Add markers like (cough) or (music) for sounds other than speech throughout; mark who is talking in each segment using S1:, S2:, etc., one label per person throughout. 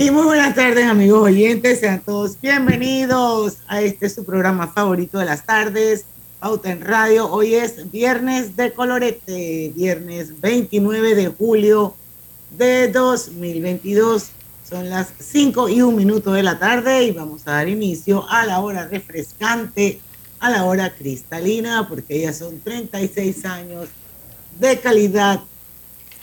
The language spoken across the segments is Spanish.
S1: Y muy buenas tardes, amigos oyentes. Sean todos bienvenidos a este su programa favorito de las tardes, Pauta en Radio. Hoy es viernes de colorete, viernes 29 de julio de 2022. Son las 5 y un minuto de la tarde y vamos a dar inicio a la hora refrescante, a la hora cristalina, porque ya son 36 años de calidad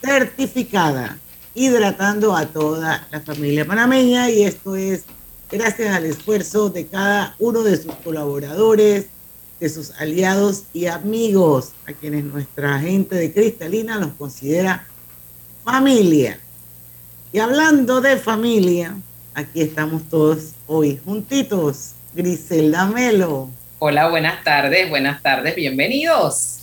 S1: certificada hidratando a toda la familia panameña y esto es gracias al esfuerzo de cada uno de sus colaboradores, de sus aliados y amigos, a quienes nuestra gente de Cristalina los considera familia. Y hablando de familia, aquí estamos todos hoy juntitos. Griselda Melo.
S2: Hola, buenas tardes, buenas tardes, bienvenidos.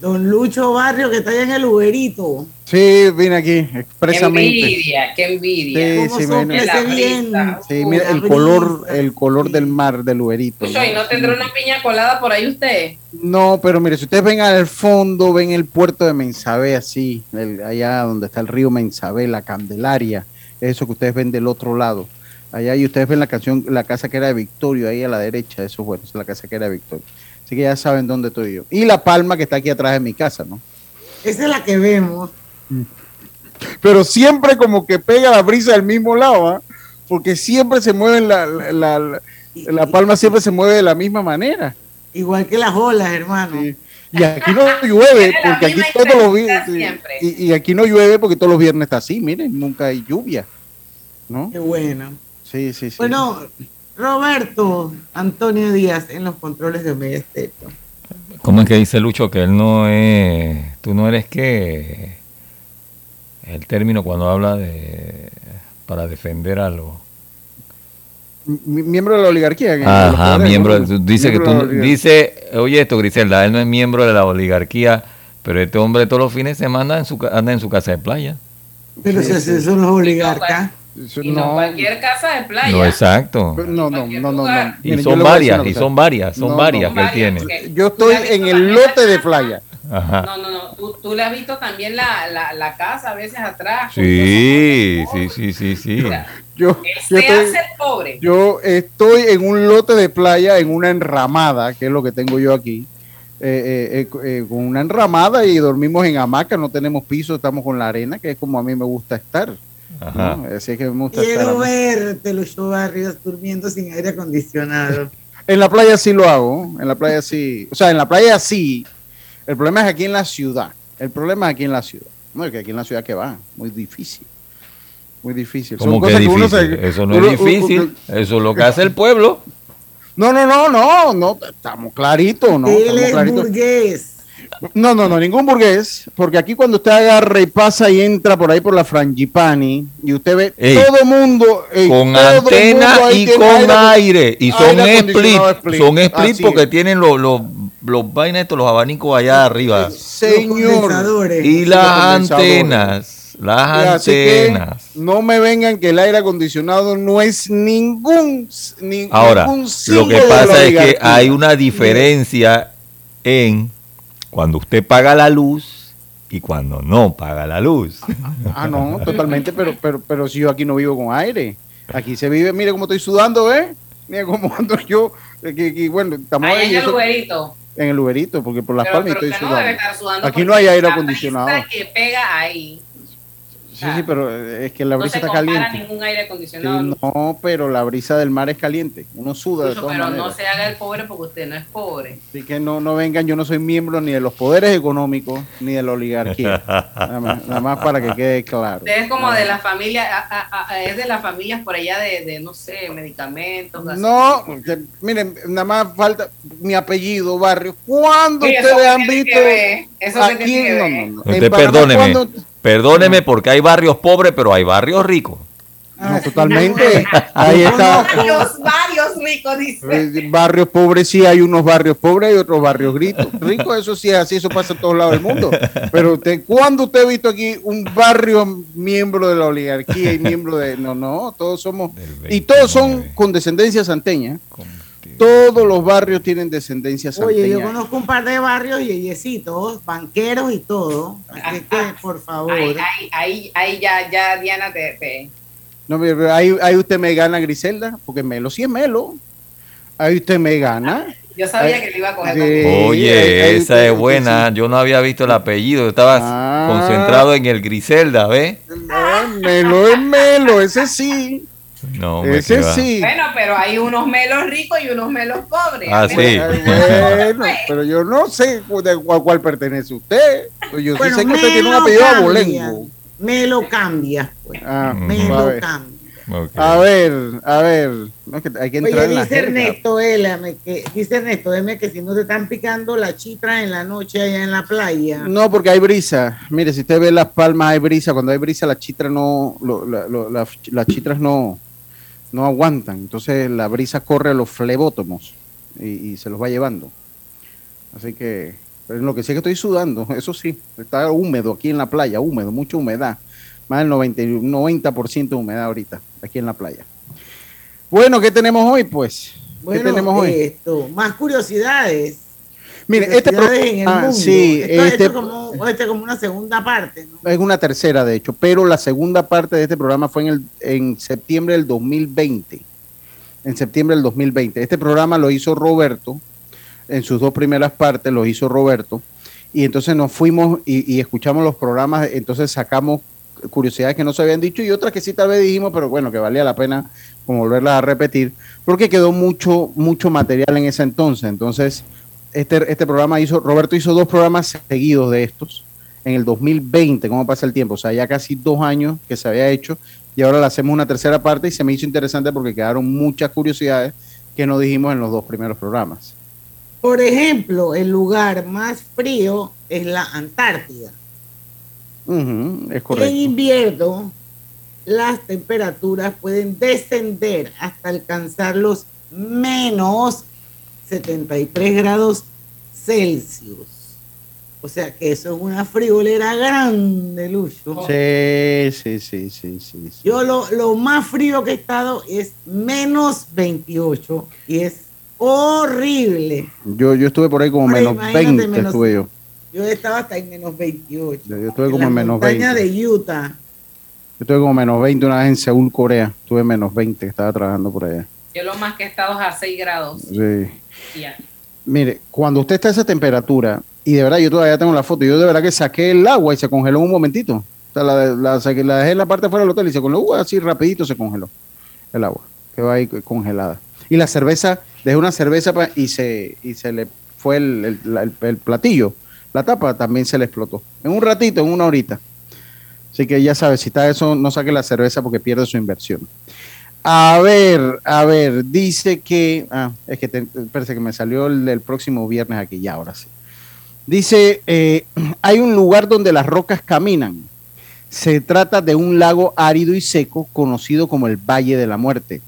S1: Don Lucho Barrio, que está allá en el Uberito.
S3: Sí, vine aquí expresamente.
S2: Qué envidia, qué envidia.
S3: Sí, sí,
S1: ¿Cómo
S3: mira,
S1: soplese bien?
S3: sí, mira el color, el color del mar del Uberito.
S2: Uy, ¿y no tendrá una piña colada por ahí usted?
S3: No, pero mire, si ustedes ven al fondo, ven el puerto de Mensabé, así, el- allá donde está el río Mensabé, la Candelaria, eso que ustedes ven del otro lado. Allá y ustedes ven la canción, la casa que era de Victorio, ahí a la derecha, eso bueno, es la casa que era de Victorio. Así que ya saben dónde estoy yo. Y la palma que está aquí atrás de mi casa, ¿no?
S1: Esa es la que vemos.
S3: pero siempre como que pega la brisa del mismo lado, ¿ah? porque siempre se mueve la, la, la- la- la palma siempre se mueve de la misma manera.
S1: Igual que las olas, hermano.
S3: Sí. Y aquí no llueve, porque aquí todos los viernes, y, y aquí no llueve porque todos los viernes está así, miren, nunca hay lluvia, ¿no?
S1: Qué bueno.
S3: Sí, sí, sí.
S1: Bueno, Roberto Antonio Díaz en los controles de Omega Estéreo.
S4: ¿Cómo es que dice Lucho que él no es, tú no eres que el término cuando habla de para defender a los
S3: Mi- miembro de la oligarquía.
S4: Ajá,
S3: poderes,
S4: miembro,
S3: ¿no?
S4: dice que
S3: Miembro
S4: tú dice, oye esto Griselda, él no es miembro de la oligarquía, pero este hombre todos los fines de semana en su, anda en su casa de playa.
S1: Pero
S3: Sí,
S1: si
S3: sí.
S1: son los oligarcas.
S2: Y no, cualquier casa de playa.
S4: No, exacto.
S3: No, no, no, no, no.
S4: Y
S3: Miren,
S4: son varias, y son varias, son
S3: No,
S4: varias
S3: no.
S4: que él
S2: Varias,
S4: tiene.
S3: Yo estoy en el lote de playa.
S4: Ajá.
S2: No, no, no. Tú, tú le has visto también la, la, la casa a veces atrás.
S4: Sí, sí, sí, sí, sí.
S2: O sea,
S3: Yo, yo estoy,
S2: hace el pobre.
S3: yo estoy en un lote de playa, en una enramada, que es lo que tengo yo aquí, eh, eh, eh, eh, con una enramada y dormimos en hamaca, no tenemos piso, estamos con la arena, que es como a mí me gusta estar.
S4: Ajá.
S3: ¿no? Así que me gusta estar. a
S1: Quiero verte, Lucho Barrios, durmiendo sin aire acondicionado. (laughs)
S3: En la playa sí lo hago, en la playa sí, o sea, en la playa sí. El problema es aquí en la ciudad. El problema es aquí en la ciudad. No, es que aquí en la ciudad que va, muy difícil. Muy difícil. Son
S4: ¿Cómo que
S3: cosas uno se-
S4: Eso no
S3: uno-
S4: es difícil, eso es lo que hace el pueblo.
S3: No, no, no, no, no, estamos claritos, ¿no?
S1: Él es burgués.
S3: No, no, no, ningún burgués, porque aquí cuando usted agarra y pasa y entra por ahí por la Frangipani y usted ve
S4: Ey,
S3: todo mundo ey,
S4: con
S3: todo
S4: antena
S3: mundo
S4: y con aire.
S3: aire
S4: Y
S3: aire
S4: son split. Son split
S3: Así
S4: porque
S3: es.
S4: tienen los, los, los vainas estos, los abanicos allá arriba.
S3: Señor.
S4: Y las antenas. Las
S3: Así que
S4: antenas.
S3: no me vengan que el aire acondicionado no es ningún, ni-
S4: Ahora,
S3: ningún
S4: lo que pasa es que hay una diferencia en cuando usted paga la luz y cuando no paga la luz.
S3: Ah, no, totalmente, pero, pero, pero si yo aquí no vivo con aire. Aquí se vive, mire cómo estoy sudando, ¿eh? Mira cómo (laughs) ando yo. eh, bueno, estamos
S2: Ahí
S3: ahí,
S2: en el Uberito.
S3: en el Uberito, porque por las
S2: Pero,
S3: palmas
S2: pero
S3: estoy
S2: no
S3: sudando. Aquí no hay aire
S2: la
S3: acondicionado.
S2: que pega ahí.
S3: Sí, sí, pero eh, es que la
S2: no
S3: brisa
S2: se
S3: está caliente.
S2: ningún aire
S3: Sí,
S2: acondicionado. Lucho,
S3: no, pero la brisa del mar es caliente. Uno suda de
S2: Lucho,
S3: todas
S2: pero no se haga el pobre porque usted no es pobre.
S3: Así que no, no vengan, yo no soy miembro ni de los poderes económicos ni de la oligarquía. nada, más, nada más para que quede claro.
S2: Usted es como de la familia, a- a- a- es de las familias por allá de, de, no sé, medicamentos.
S3: No, que, miren, nada más falta mi apellido, barrio. ¿Cuándo ustedes han visto
S2: eso
S3: aquí? No, no, no.
S4: Usted perdóneme,
S3: ¿cuándo-
S4: perdóneme porque hay barrios pobres, pero hay barrios ricos.
S3: No, totalmente. Ahí está.
S2: Varios ricos, dice.
S3: Eh, Barrios pobres, sí, hay unos barrios pobres y otros barrios ricos. Ricos, eso sí es así, eso pasa en todos lados del mundo. Pero usted, ¿cuándo usted ha visto aquí un barrio miembro de la oligarquía y miembro de. No, no, todos somos. Y todos son
S4: 29.
S3: con descendencia santeña. Todos los barrios tienen descendencia santeña.
S1: Oye, yo conozco un par de barrios yeyecitos, banqueros y todo. Así que, por favor.
S2: Ahí, ahí, ahí, ahí ya, ya Diana te, te-
S3: No, pero ahí, ahí usted me gana, Griselda, porque Melo sí es Melo. Ahí usted me gana.
S2: Yo sabía
S3: Ay,
S2: que le iba a coger
S3: ahí
S4: Oye, esa es buena. Yo no había visto el apellido. Yo estaba
S3: Ah.
S4: concentrado en el Griselda, ¿ves?
S3: No, Melo es Melo, ese sí.
S4: No, me
S3: ese
S4: queda-
S3: sí.
S2: Bueno, pero hay unos melos ricos y unos melos pobres.
S4: Ah, sí. (laughs)
S3: bueno, pero yo no sé de cuál, cuál pertenece usted. Pues Yo sí sé que usted tiene un
S1: Melo
S3: apellido
S1: cambia.
S3: abolengo.
S1: Me lo cambias, pues.
S3: Ah.
S1: Me
S3: a
S1: lo
S3: ver. A ver, a ver. No, es que hay que entrar
S1: Oye,
S3: en la
S1: dice
S3: jerga.
S1: Ernesto, élame, que, dice Ernesto, dime que si no te están picando la chitra en la noche allá en la playa.
S3: No, porque hay brisa. Mire, si usted ve las palmas, hay brisa. Cuando hay brisa, las chitras no, lo- la- lo- la- las chitras no, no aguantan. Entonces la brisa corre a los flebótomos y, y se los va llevando. Así que, pero lo que sí es que estoy sudando, (laughs) eso sí, está húmedo aquí en la playa, húmedo, mucha humedad. Más del 90, y- 90% de humedad ahorita, aquí en la playa. Bueno, ¿qué tenemos hoy, pues? ¿Qué
S1: Bueno,
S3: tenemos hoy?
S1: esto, más curiosidades.
S3: Mire, este programa,
S1: mundo.
S3: sí,
S1: esto,
S3: este,
S1: es como, esto es como una segunda parte, ¿no?
S3: Es una tercera, de hecho, pero la segunda parte de este programa fue en, el, en septiembre del 2020. En septiembre del 2020. Este programa lo hizo Roberto, en sus dos primeras partes lo hizo Roberto, y entonces nos fuimos y, y escuchamos los programas, entonces sacamos curiosidades que no se habían dicho y otras que sí tal vez dijimos, pero bueno, que valía la pena como volverlas a repetir, porque quedó mucho, mucho material en ese entonces. Entonces, este, este programa hizo, Roberto hizo dos programas seguidos de estos en el 2020, ¿cómo pasa el tiempo? O sea, ya casi dos años que se había hecho y ahora le hacemos una tercera parte y se me hizo interesante porque quedaron muchas curiosidades que no dijimos en los dos primeros programas.
S1: Por ejemplo, el lugar más frío es la Antártida.
S3: Es
S1: En
S3: correcto.
S1: invierno, las temperaturas pueden descender hasta alcanzar los menos 73 grados Celsius. O sea que eso es una friolera grande, Lucho.
S3: Sí, sí, sí, sí, sí. sí.
S1: Yo lo, lo más frío que he estado es menos 28 y es horrible.
S3: Yo, yo estuve por ahí como menos
S1: imagínate
S3: 20
S1: menos-
S3: estuve yo.
S1: Yo estaba hasta en menos 28.
S3: Yo, yo estuve
S1: en
S3: como en menos
S1: montaña
S3: 20.
S1: de Utah.
S3: Yo estuve como menos 20 una vez en Seúl, Corea. Estuve menos 20, que estaba trabajando por allá.
S2: Yo lo más que he estado es a 6 grados.
S3: Sí. Mire, cuando usted está a esa temperatura, y de verdad yo todavía tengo la foto, yo de verdad que saqué el agua y se congeló un momentito. O sea, la, saqué- la dejé en la parte fuera del hotel y se congeló, uh, así rapidito se congeló el agua, quedó ahí congelada. Y la cerveza, dejé una cerveza y se, y se le fue el- el platillo, la tapa también se le explotó. En un ratito, en una horita. Así que ya sabes, si está eso, no saque la cerveza porque pierde su inversión. A ver, a ver, dice que. Ah, es que parece que me salió el próximo viernes aquí, ya ahora sí. Dice: eh, (clears throat) hay un lugar donde las rocas caminan. Se trata de un lago árido y seco conocido como el Valle de la Muerte.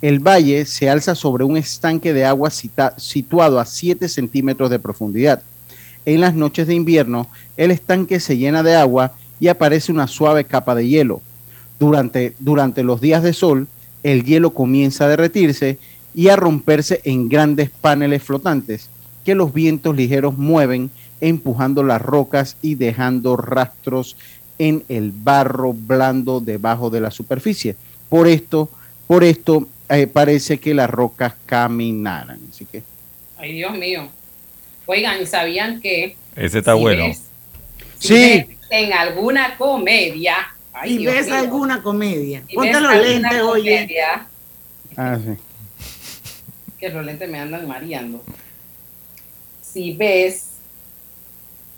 S3: El valle se alza sobre un estanque de agua situado a 7 centímetros de profundidad. En las noches de invierno, el estanque se llena de agua y aparece una suave capa de hielo. Durante, durante los días de sol, el hielo comienza a derretirse y a romperse en grandes paneles flotantes que los vientos ligeros mueven empujando las rocas y dejando rastros en el barro blando debajo de la superficie. Por esto, por esto eh, parece que las rocas caminaran. Así que
S2: Ay, Dios mío. Oigan, ¿y sabían que
S4: Ese está
S2: si
S4: bueno.
S2: ves- si
S3: Sí.
S2: ves en alguna comedia Ay,
S1: y
S2: Dios
S1: ves
S2: mío.
S1: alguna comedia.
S2: Y
S1: Ponte los lentes, oye.
S2: comedia,
S3: Ah, sí. (laughs)
S2: Que los lentes me andan mareando. Si ves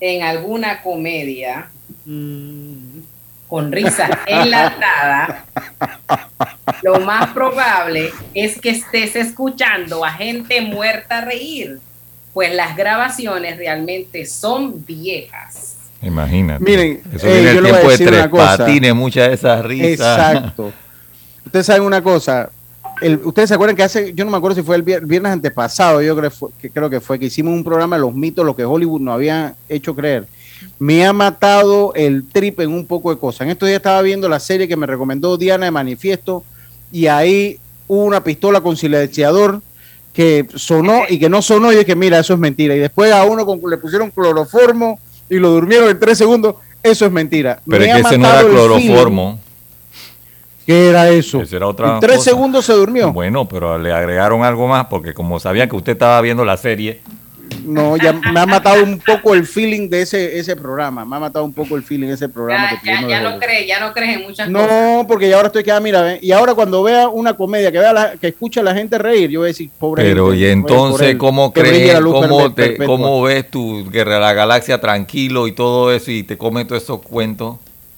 S2: en alguna comedia
S1: Mm,
S2: con risa (laughs) enlatada, lo más probable es que estés escuchando a gente muerta reír, pues las grabaciones realmente son viejas.
S5: Imagínate.
S3: Miren,
S5: eso
S3: eh,
S5: viene el
S3: yo le voy a
S5: tiempo de tres
S3: una cosa.
S5: patines, muchas de esas risas.
S3: Exacto. (laughs) Ustedes saben una cosa. el- Ustedes se acuerdan que hace, yo no me acuerdo si fue el vier- viernes antepasado, yo creo, fue- que creo que fue que hicimos un programa de los mitos, lo que Hollywood nos había hecho creer. Me ha matado el trip en un poco de cosas. En estos días estaba viendo la serie que me recomendó Diana de Manifiesto y ahí hubo una pistola con silenciador que sonó y que no sonó y dije, mira, eso es mentira. Y después a uno con- le pusieron cloroformo y lo durmieron en tres segundos. Eso es mentira.
S5: Pero
S3: Me
S5: es que ese no era cloroformo.
S3: ¿Qué era eso?
S5: Era otra
S3: en tres
S5: cosa.
S3: segundos se durmió.
S5: Bueno, pero le agregaron algo más porque como sabían que usted estaba viendo la serie,
S3: No, ya me ha matado un poco el feeling de ese, ese programa. Me ha matado un poco el feeling de ese programa.
S2: Ya,
S3: que
S2: ya, no crees, ya no crees en muchas cosas.
S3: No, porque ya ahora estoy quedada, mira, ve, y ahora cuando vea una comedia que vea la- que escucha a la gente reír, yo voy a decir, pobre
S5: pero
S3: gente,
S5: y entonces
S3: él,
S5: cómo crees, cómo, te, ves tu Guerra de la Galaxia tranquilo y todo eso y te comes todos esos cuentos.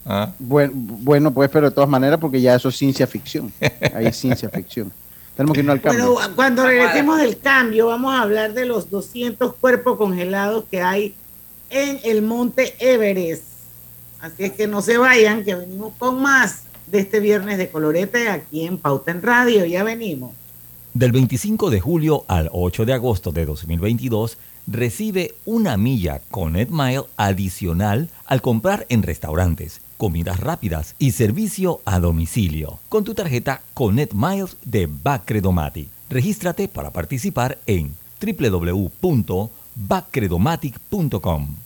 S5: ¿Ah?
S3: Bueno, bueno, pues, pero de todas maneras, porque ya eso es ciencia ficción. (laughs) Ahí es ciencia ficción. Tenemos que irnos al cambio.
S1: Bueno, cuando regresemos del cambio, vamos a hablar de los 200 cuerpos congelados que hay en el monte Everest. Así es que no se vayan, que venimos con más de este viernes de colorete aquí en Pauta en Radio. Ya venimos.
S4: Del 25 de julio al 8 de agosto de 2022, recibe una milla Connect Mile adicional al comprar en restaurantes, comidas rápidas y servicio a domicilio con tu tarjeta Connect Miles de Bacredomatic. Regístrate para participar en www.bacredomatic.com.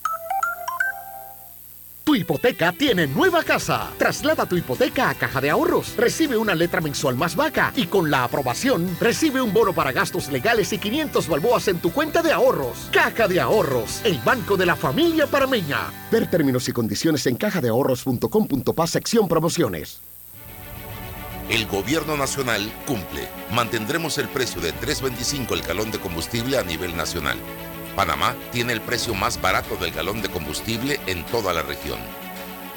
S6: Tu hipoteca tiene nueva casa. Traslada tu hipoteca a Caja de Ahorros. Recibe una letra mensual más vaca y con la aprobación recibe un bono para gastos legales y 500 balboas en tu cuenta de ahorros. Caja de Ahorros, el banco de la familia parameña. Ver términos y condiciones en cajadeahorros.com.pa sección promociones.
S7: El gobierno nacional cumple. Mantendremos el precio de 3.25 el galón de combustible a nivel nacional. Panamá tiene el precio más barato del galón de combustible en toda la región.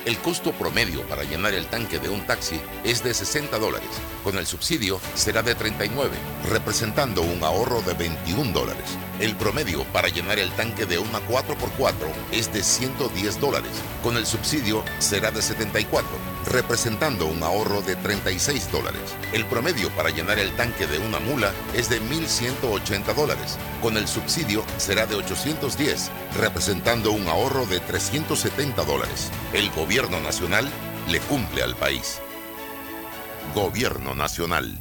S7: El costo promedio para llenar el tanque de un taxi es de 60 dólares. Con el subsidio será de 39, representando un ahorro de 21 dólares. El promedio para llenar el tanque de una 4x4 es de 110 dólares. Con el subsidio será de 74, representando un ahorro de 36 dólares. El promedio para llenar el tanque de una mula es de 1.180 dólares. Con el subsidio será de 810, representando un ahorro de 370 dólares. El gobierno nacional le cumple al país. Gobierno nacional.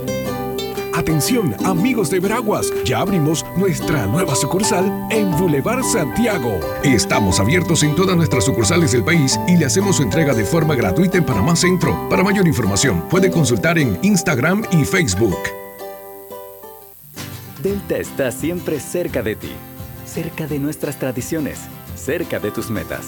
S8: Atención, amigos de Veraguas, ya abrimos nuestra nueva sucursal en Boulevard Santiago. Estamos abiertos en todas nuestras sucursales del país y le hacemos su entrega de forma gratuita en Panamá Centro. Para mayor información, puede consultar en Instagram y Facebook.
S9: Delta está siempre cerca de ti, cerca de nuestras tradiciones, cerca de tus metas,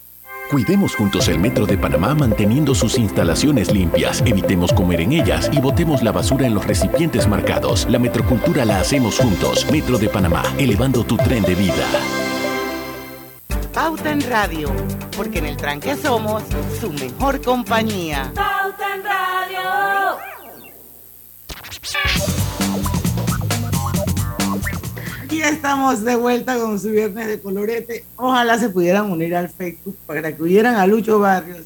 S10: Cuidemos juntos el Metro de Panamá manteniendo sus instalaciones limpias, evitemos comer en ellas y botemos la basura en los recipientes marcados. La metrocultura la hacemos juntos. Metro de Panamá, elevando tu tren de vida.
S1: Pauta en Radio, porque en el tranque somos su mejor compañía.
S11: Pauta en Radio.
S1: Y estamos de vuelta con su viernes de colorete. Ojalá se pudieran unir al Facebook para que oyeran a Lucho Barrios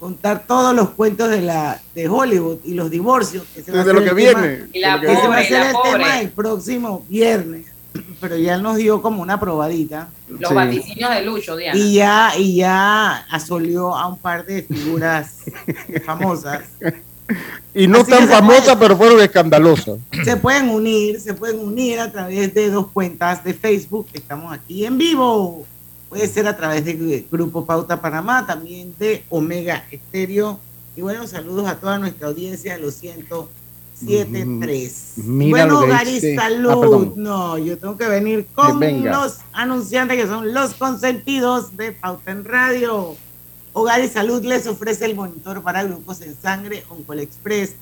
S1: contar todos los cuentos de la de Hollywood y los divorcios. Que se va a
S3: Desde lo
S1: hacer
S3: que
S1: el tema-
S3: viene.
S2: Y la
S3: de lo que
S1: Ese va a
S2: la
S1: el
S2: pobre.
S1: tema el próximo viernes. Pero ya nos dio como una probadita.
S2: Los
S3: Sí.
S2: vaticinios de Lucho, Diana.
S1: Y ya, y ya asolió a un par de figuras (laughs) famosas.
S3: Y no
S1: Así
S3: tan famosas,
S1: puede.
S3: pero fueron escandalosas.
S1: Se pueden unir, se pueden unir a través de dos cuentas de Facebook. Estamos aquí en vivo. Puede ser a través del Grupo Pauta Panamá, también de Omega Estéreo. Y bueno, saludos a toda nuestra audiencia de los 107.3.
S3: Mira
S1: bueno, Gary,
S3: dice-
S1: salud.
S3: Ah,
S1: no, yo tengo que venir con los anunciantes que son los consentidos de Pauta en Radio. Hogar y Salud les ofrece el monitor para glucosa en sangre Oncol Express.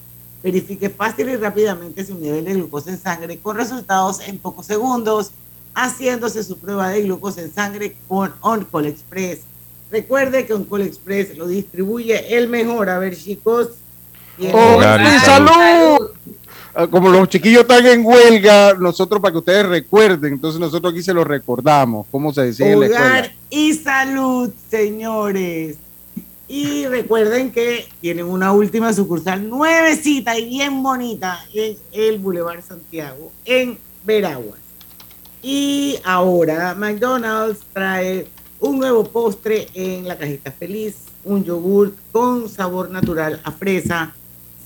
S1: Verifique fácil y rápidamente su nivel de glucosa en sangre con resultados en pocos segundos, haciéndose su prueba de glucosa en sangre con Oncol Express. Recuerde que Oncol Express lo distribuye el mejor. A ver, chicos. ¿quién
S3: ¡Hogar y salud! Como los chiquillos están en huelga, nosotros para que ustedes recuerden, entonces nosotros aquí se los recordamos, cómo se decía en la escuela.
S1: y salud, señores. Y recuerden que tienen una última sucursal nuevecita y bien bonita en el Boulevard Santiago, en Veraguas. Y ahora McDonald's trae un nuevo postre en la cajita feliz, un yogur con sabor natural a fresa,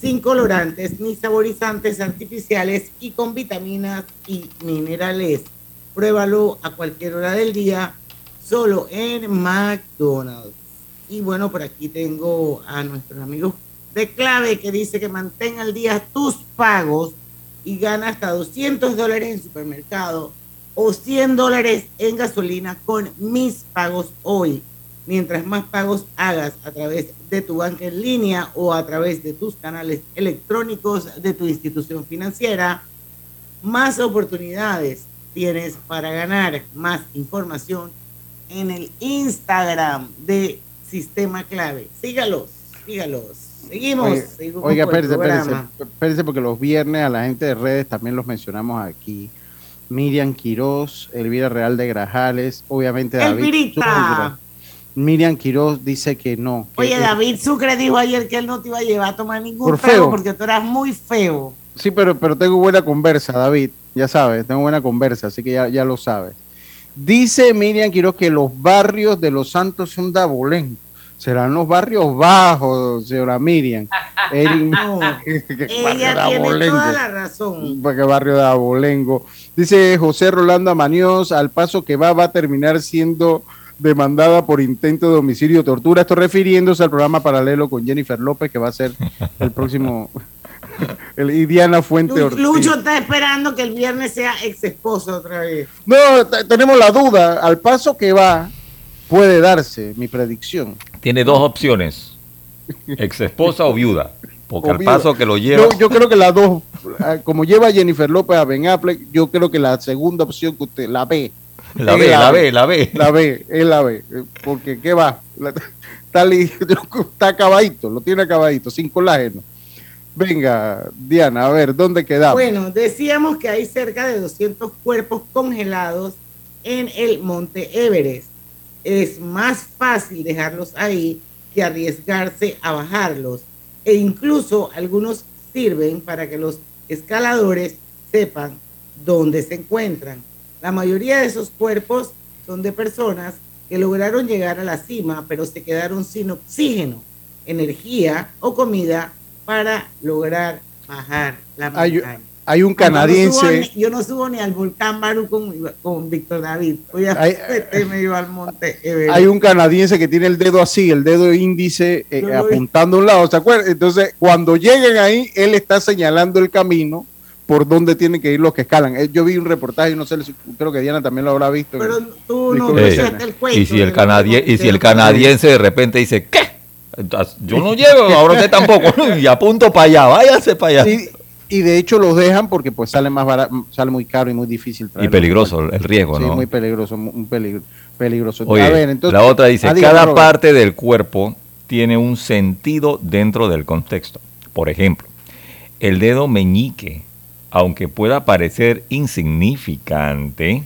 S1: sin colorantes ni saborizantes artificiales y con vitaminas y minerales. Pruébalo a cualquier hora del día, solo en McDonald's. Y bueno, por aquí tengo a nuestros amigos de clave que dice que mantenga al día tus pagos y gana hasta 200 dólares en supermercado o 100 dólares en gasolina con mis pagos hoy. Mientras más pagos hagas a través de tu banca en línea o a través de tus canales electrónicos de tu institución financiera, más oportunidades tienes para ganar más información en el Instagram de Sistema Clave. Sígalos, sígalos. Seguimos.
S3: Oiga,
S1: seguimos
S3: Oiga, espérese, espérese,
S1: programa.
S3: espérese, porque los viernes a la gente de redes también los mencionamos aquí. Miriam Quiroz, Elvira Real de Grajales, obviamente David.
S1: Elvirita.
S3: Miriam Quiroz dice que no. que
S1: Oye, David Sucre dijo ayer que él no te iba a llevar a tomar ningún
S3: Por
S1: feo porque tú eras muy feo.
S3: Sí, pero, pero tengo buena conversa, David. Ya sabes, tengo buena conversa, así que ya, ya lo sabes. Dice Miriam Quiroz que los barrios de Los Santos son de abolengo. Serán los barrios bajos, señora Miriam. (laughs) El- (laughs) ¿Qué barrio
S1: Ella tiene toda la razón.
S3: ¿Para qué barrio de Abolengo? Dice José Rolando Amañoz, al paso que va, va a terminar siendo demandada por intento de homicidio o tortura. Esto refiriéndose al programa paralelo con Jennifer López, que va a ser el próximo. (laughs) el, y Diana Fuente Ortiz.
S1: Lucho está esperando que el viernes sea ex esposo otra vez.
S3: No, tenemos la duda. Al paso que va, puede darse mi predicción.
S4: Tiene dos opciones, ex esposa o viuda, porque
S3: O
S4: al
S3: viuda.
S4: paso que lo lleva...
S3: Yo, yo creo que las dos, ah, como lleva Jennifer López a Ben Affleck, yo creo que la segunda opción que usted la ve. (laughs)
S4: La
S3: Es
S4: ve, la ve, la ve.
S3: La ve, él la eh, Porque, ¿qué va? La- está, li- (laughs) está acabadito, lo tiene acabadito, sin colágeno. Venga, Diana, a ver, ¿dónde quedamos?
S1: Bueno, decíamos que hay cerca de 200 cuerpos congelados en el monte Everest. Es más fácil dejarlos ahí que arriesgarse a bajarlos. E incluso algunos sirven para que los escaladores sepan dónde se encuentran. La mayoría de esos cuerpos son de personas que lograron llegar a la cima, pero se quedaron sin oxígeno, energía o comida para lograr bajar la montaña.
S3: hay un
S1: Yo no subo
S3: canadiense.
S1: Yo no subo ni al volcán Barú con, con Víctor David. Voy a
S3: Hay-
S1: meterme yo al monte Everest.
S3: Hay un canadiense que tiene el dedo así, el dedo índice eh, apuntando a un lado, ¿se acuerdan? Entonces, cuando lleguen ahí, él está señalando el camino por donde tienen que ir los que escalan. Eh, Yo vi un reportaje, no sé, si- creo que Diana también lo habrá visto.
S1: Pero tú no escuchaste el cuento.
S4: y si el canadien- y si el canadiense de repente dice, ¿qué? Entonces, Yo no llego, ahora usted tampoco, (laughs) y apunto para allá, váyase para allá.
S3: Y, y de hecho los dejan porque pues sale más barato, sale muy caro y muy difícil
S4: Y peligroso el riesgo,
S3: Sí,
S4: ¿no?
S3: muy peligroso, un peligro, peligroso.
S4: Oye,
S3: A ver, entonces-
S4: la otra dice,
S3: Ah,
S4: cada parte del cuerpo tiene un sentido dentro del contexto. Por ejemplo, el dedo meñique, aunque pueda parecer insignificante,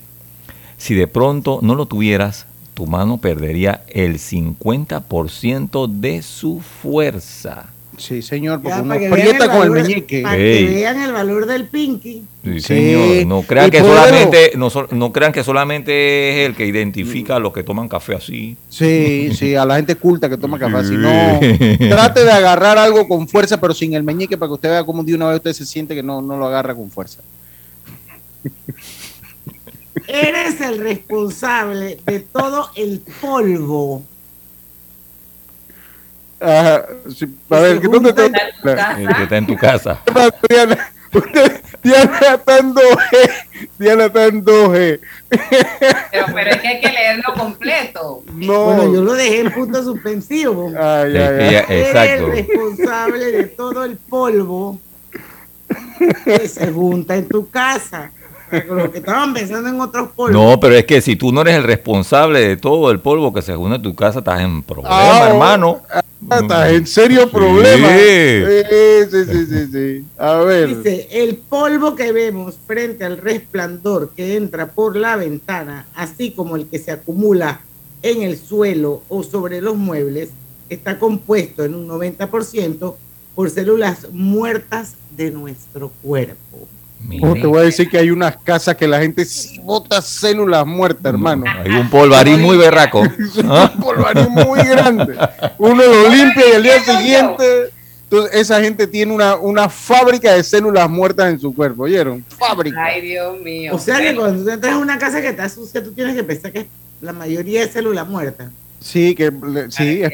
S4: si de pronto no lo tuvieras, tu mano perdería el 50% de su fuerza.
S3: Sí, señor, porque
S1: Ya,
S3: uno aprieta con el
S1: valor-
S3: meñique.
S1: Para que vean el valor del pinky.
S4: Sí,
S3: Sí,
S4: señor. No crean, que
S3: puedo-
S4: solamente, no, no crean que solamente es el que identifica a los que toman café así.
S3: Sí, sí, a la gente culta que toma café así.
S4: Sí.
S3: No, trate de agarrar algo con fuerza, pero sin el meñique para que usted vea cómo de una vez usted se siente que no, no lo agarra con fuerza.
S1: Eres el responsable de todo el polvo.
S3: Ajá, sí, a ver, ¿qué- ¿dónde está?
S4: El que está en tu casa.
S3: Diana, usted- Diana está en 2G. Diana está en 2G.
S2: Pero, pero es que hay que leerlo completo.
S3: No.
S1: Bueno, yo lo dejé en punto suspensivo.
S3: Ay, ay, ay.
S4: ya-
S1: Eres
S4: exacto.
S1: el responsable de todo el polvo que se junta en tu casa. Lo que estaban pensando en otros polvos.
S4: No, pero es que si tú no eres el responsable de todo el polvo que se junta en tu casa, estás en problema,
S3: Ah,
S4: hermano.
S3: Ah, Estás en serio problema. Sí, sí, sí, sí, sí. A ver.
S1: Dice, el polvo que vemos frente al resplandor que entra por la ventana, así como el que se acumula en el suelo o sobre los muebles, está compuesto en un 90% por células muertas de nuestro cuerpo.
S3: Oh, te voy a decir que hay unas casas que la gente sí bota células muertas, hermano.
S4: Hay un polvarín muy berraco. (laughs) ¿Ah?
S3: un polvarín muy grande. Uno lo limpia y al día siguiente. Entonces, esa gente tiene una, una fábrica de células muertas en su cuerpo, ¿oyeron? Fábrica.
S2: Ay, Dios mío.
S1: O sea que cuando tú entras a una casa que está sucia, tú tienes que pensar que es la mayoría de células muertas.
S3: Sí, que sí, es-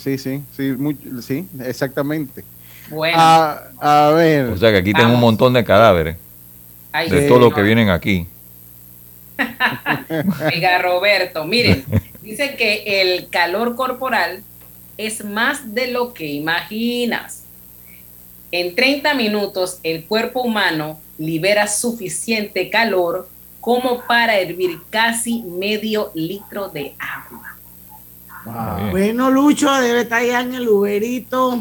S3: sí, sí, sí, muy- sí, exactamente.
S2: Bueno,
S3: A, a ver.
S4: O sea que aquí tengo un montón de cadáveres.
S2: Ay,
S4: De
S2: sí,
S4: todo lo que vienen aquí. (laughs)
S2: Oiga, Roberto, miren, (laughs) dice que el calor corporal es más de lo que imaginas. En 30 minutos el cuerpo humano libera suficiente calor como para hervir casi medio litro de agua.
S1: Bueno, Lucho debe estar allá en el Uberito.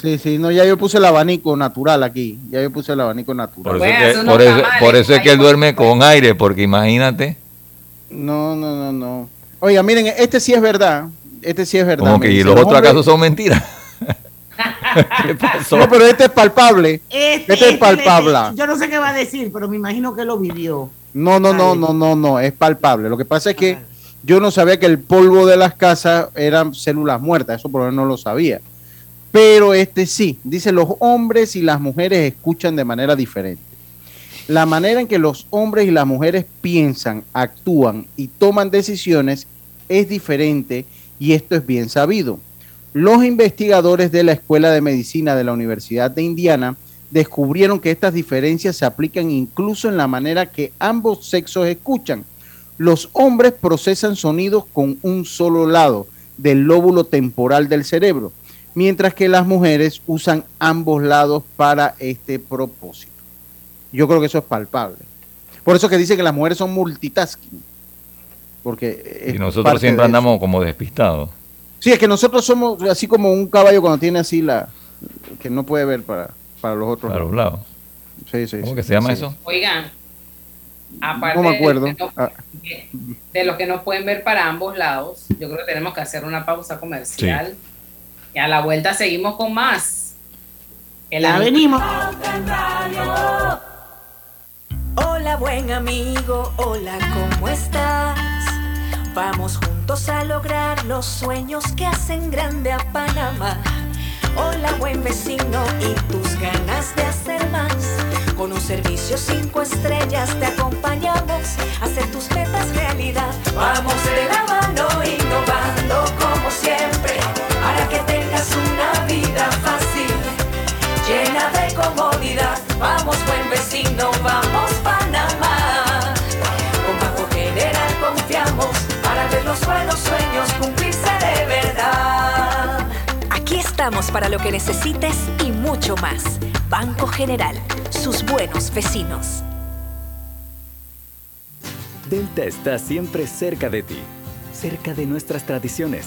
S3: Sí, sí, no, ya yo puse el abanico natural aquí. Ya yo puse el abanico natural.
S4: Por eso,
S2: Bueno,
S4: que-
S2: eso no
S4: por
S2: está
S4: eso-
S2: mal,
S4: por eso es que él duerme con aire, porque imagínate.
S3: No, no, no, no. Oiga, miren, este sí es verdad. Este sí es verdad.
S4: Como que y los otros
S3: hombre-
S4: acaso son mentiras. (laughs) ¿Qué pasó?
S3: No, pero este es palpable.
S1: Este,
S3: Este es palpable.
S1: este, yo no sé qué va a decir, pero me imagino que lo vivió.
S3: No, no, no, no, no, no, es palpable. Lo que pasa es que yo no sabía que el polvo de las casas eran células muertas, eso por lo menos no lo sabía. Pero este sí, dice, los hombres y las mujeres escuchan de manera diferente. La manera en que los hombres y las mujeres piensan, actúan y toman decisiones es diferente y esto es bien sabido. Los investigadores de la Escuela de Medicina de la Universidad de Indiana descubrieron que estas diferencias se aplican incluso en la manera que ambos sexos escuchan. Los hombres procesan sonidos con un solo lado del lóbulo temporal del cerebro, mientras que las mujeres usan ambos lados para este propósito. Yo creo que eso es palpable. Por eso que dice que las mujeres son multitasking. Porque
S4: y nosotros siempre andamos como despistados.
S3: Sí, es que nosotros somos así como un caballo cuando tiene así la que no puede ver para, para los otros
S4: para los lados.
S3: Sí, sí,
S4: ¿Cómo
S3: sí,
S4: que se llama
S3: sí.
S4: eso?
S2: Oigan, aparte
S3: No me acuerdo.
S2: De, los que
S3: Ah.
S2: no- de los que nos pueden ver para ambos lados, yo creo que tenemos que hacer una pausa comercial. Y a la vuelta seguimos con más. El
S1: Ya venimos.
S12: Hola buen amigo, hola, ¿cómo estás? Vamos juntos a lograr los sueños que hacen grande a Panamá. Hola buen vecino y tus ganas de hacer más. Con un servicio cinco estrellas te acompañamos a hacer tus metas realidad. Vamos de la mano innovando como siempre llena de comodidad. Vamos, buen vecino, vamos, Panamá. Con Banco General confiamos para ver los buenos sueños cumplirse de verdad. Aquí estamos para lo que necesites y mucho más. Banco General, sus buenos vecinos.
S9: Delta está siempre cerca de ti, cerca de nuestras tradiciones,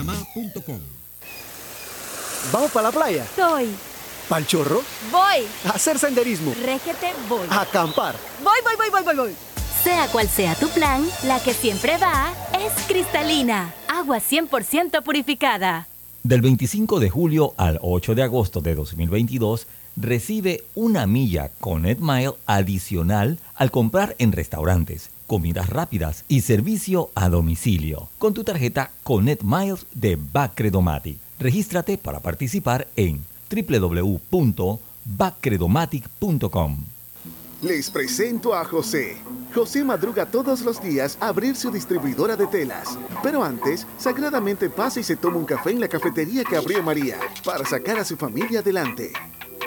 S13: ¿Vamos para la playa?
S14: Soy.
S13: ¿Pal chorro?
S14: Voy.
S13: ¿A hacer senderismo?
S14: Régete, voy.
S13: ¿A acampar?
S14: Voy, voy, voy, voy, voy, voy. Sea cual sea tu plan, la que siempre va es cristalina. Agua 100% purificada.
S15: Del 25 de julio al 8 de agosto de 2022, recibe una milla con EdMile adicional al comprar en restaurantes, comidas rápidas y servicio a domicilio con tu tarjeta Connect Miles de Bacredomatic. Regístrate para participar en www.bacredomatic.com.
S8: Les presento a José. José madruga todos los días a abrir su distribuidora de telas. Pero antes, sagradamente pasa y se toma un café en la cafetería que abrió María para sacar a su familia adelante.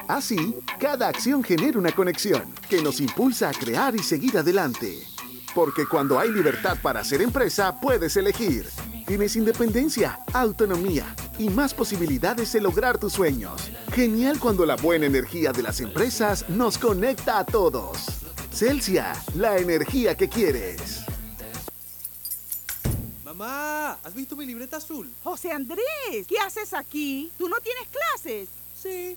S8: Así, cada acción genera una conexión que nos impulsa a crear y seguir adelante. Porque cuando hay libertad para hacer empresa, puedes elegir. Tienes independencia, autonomía y más posibilidades de lograr tus sueños. Genial cuando la buena energía de las empresas nos conecta a todos. Celsia, la energía que quieres.
S16: Mamá, ¿has visto mi libreta azul?
S17: José Andrés, ¿qué haces aquí? ¿Tú no tienes clases?
S16: Sí,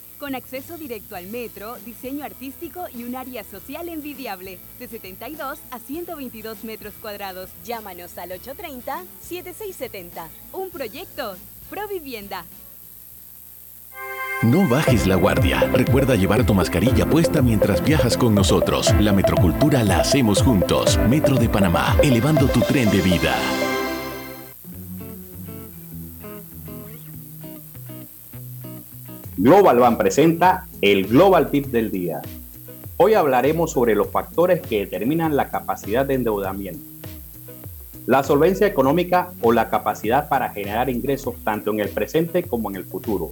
S18: Con acceso directo al metro, diseño artístico y un área social envidiable, de 72 a 122 metros cuadrados. Llámanos al 830-7670. Un proyecto, Provivienda.
S10: No bajes la guardia. Recuerda llevar tu mascarilla puesta mientras viajas con nosotros. La metrocultura la hacemos juntos. Metro de Panamá, elevando tu tren de vida.
S19: Global Bank presenta el Global Tip del día. Hoy hablaremos sobre los factores que determinan la capacidad de endeudamiento. La solvencia económica o la capacidad para generar ingresos tanto en el presente como en el futuro.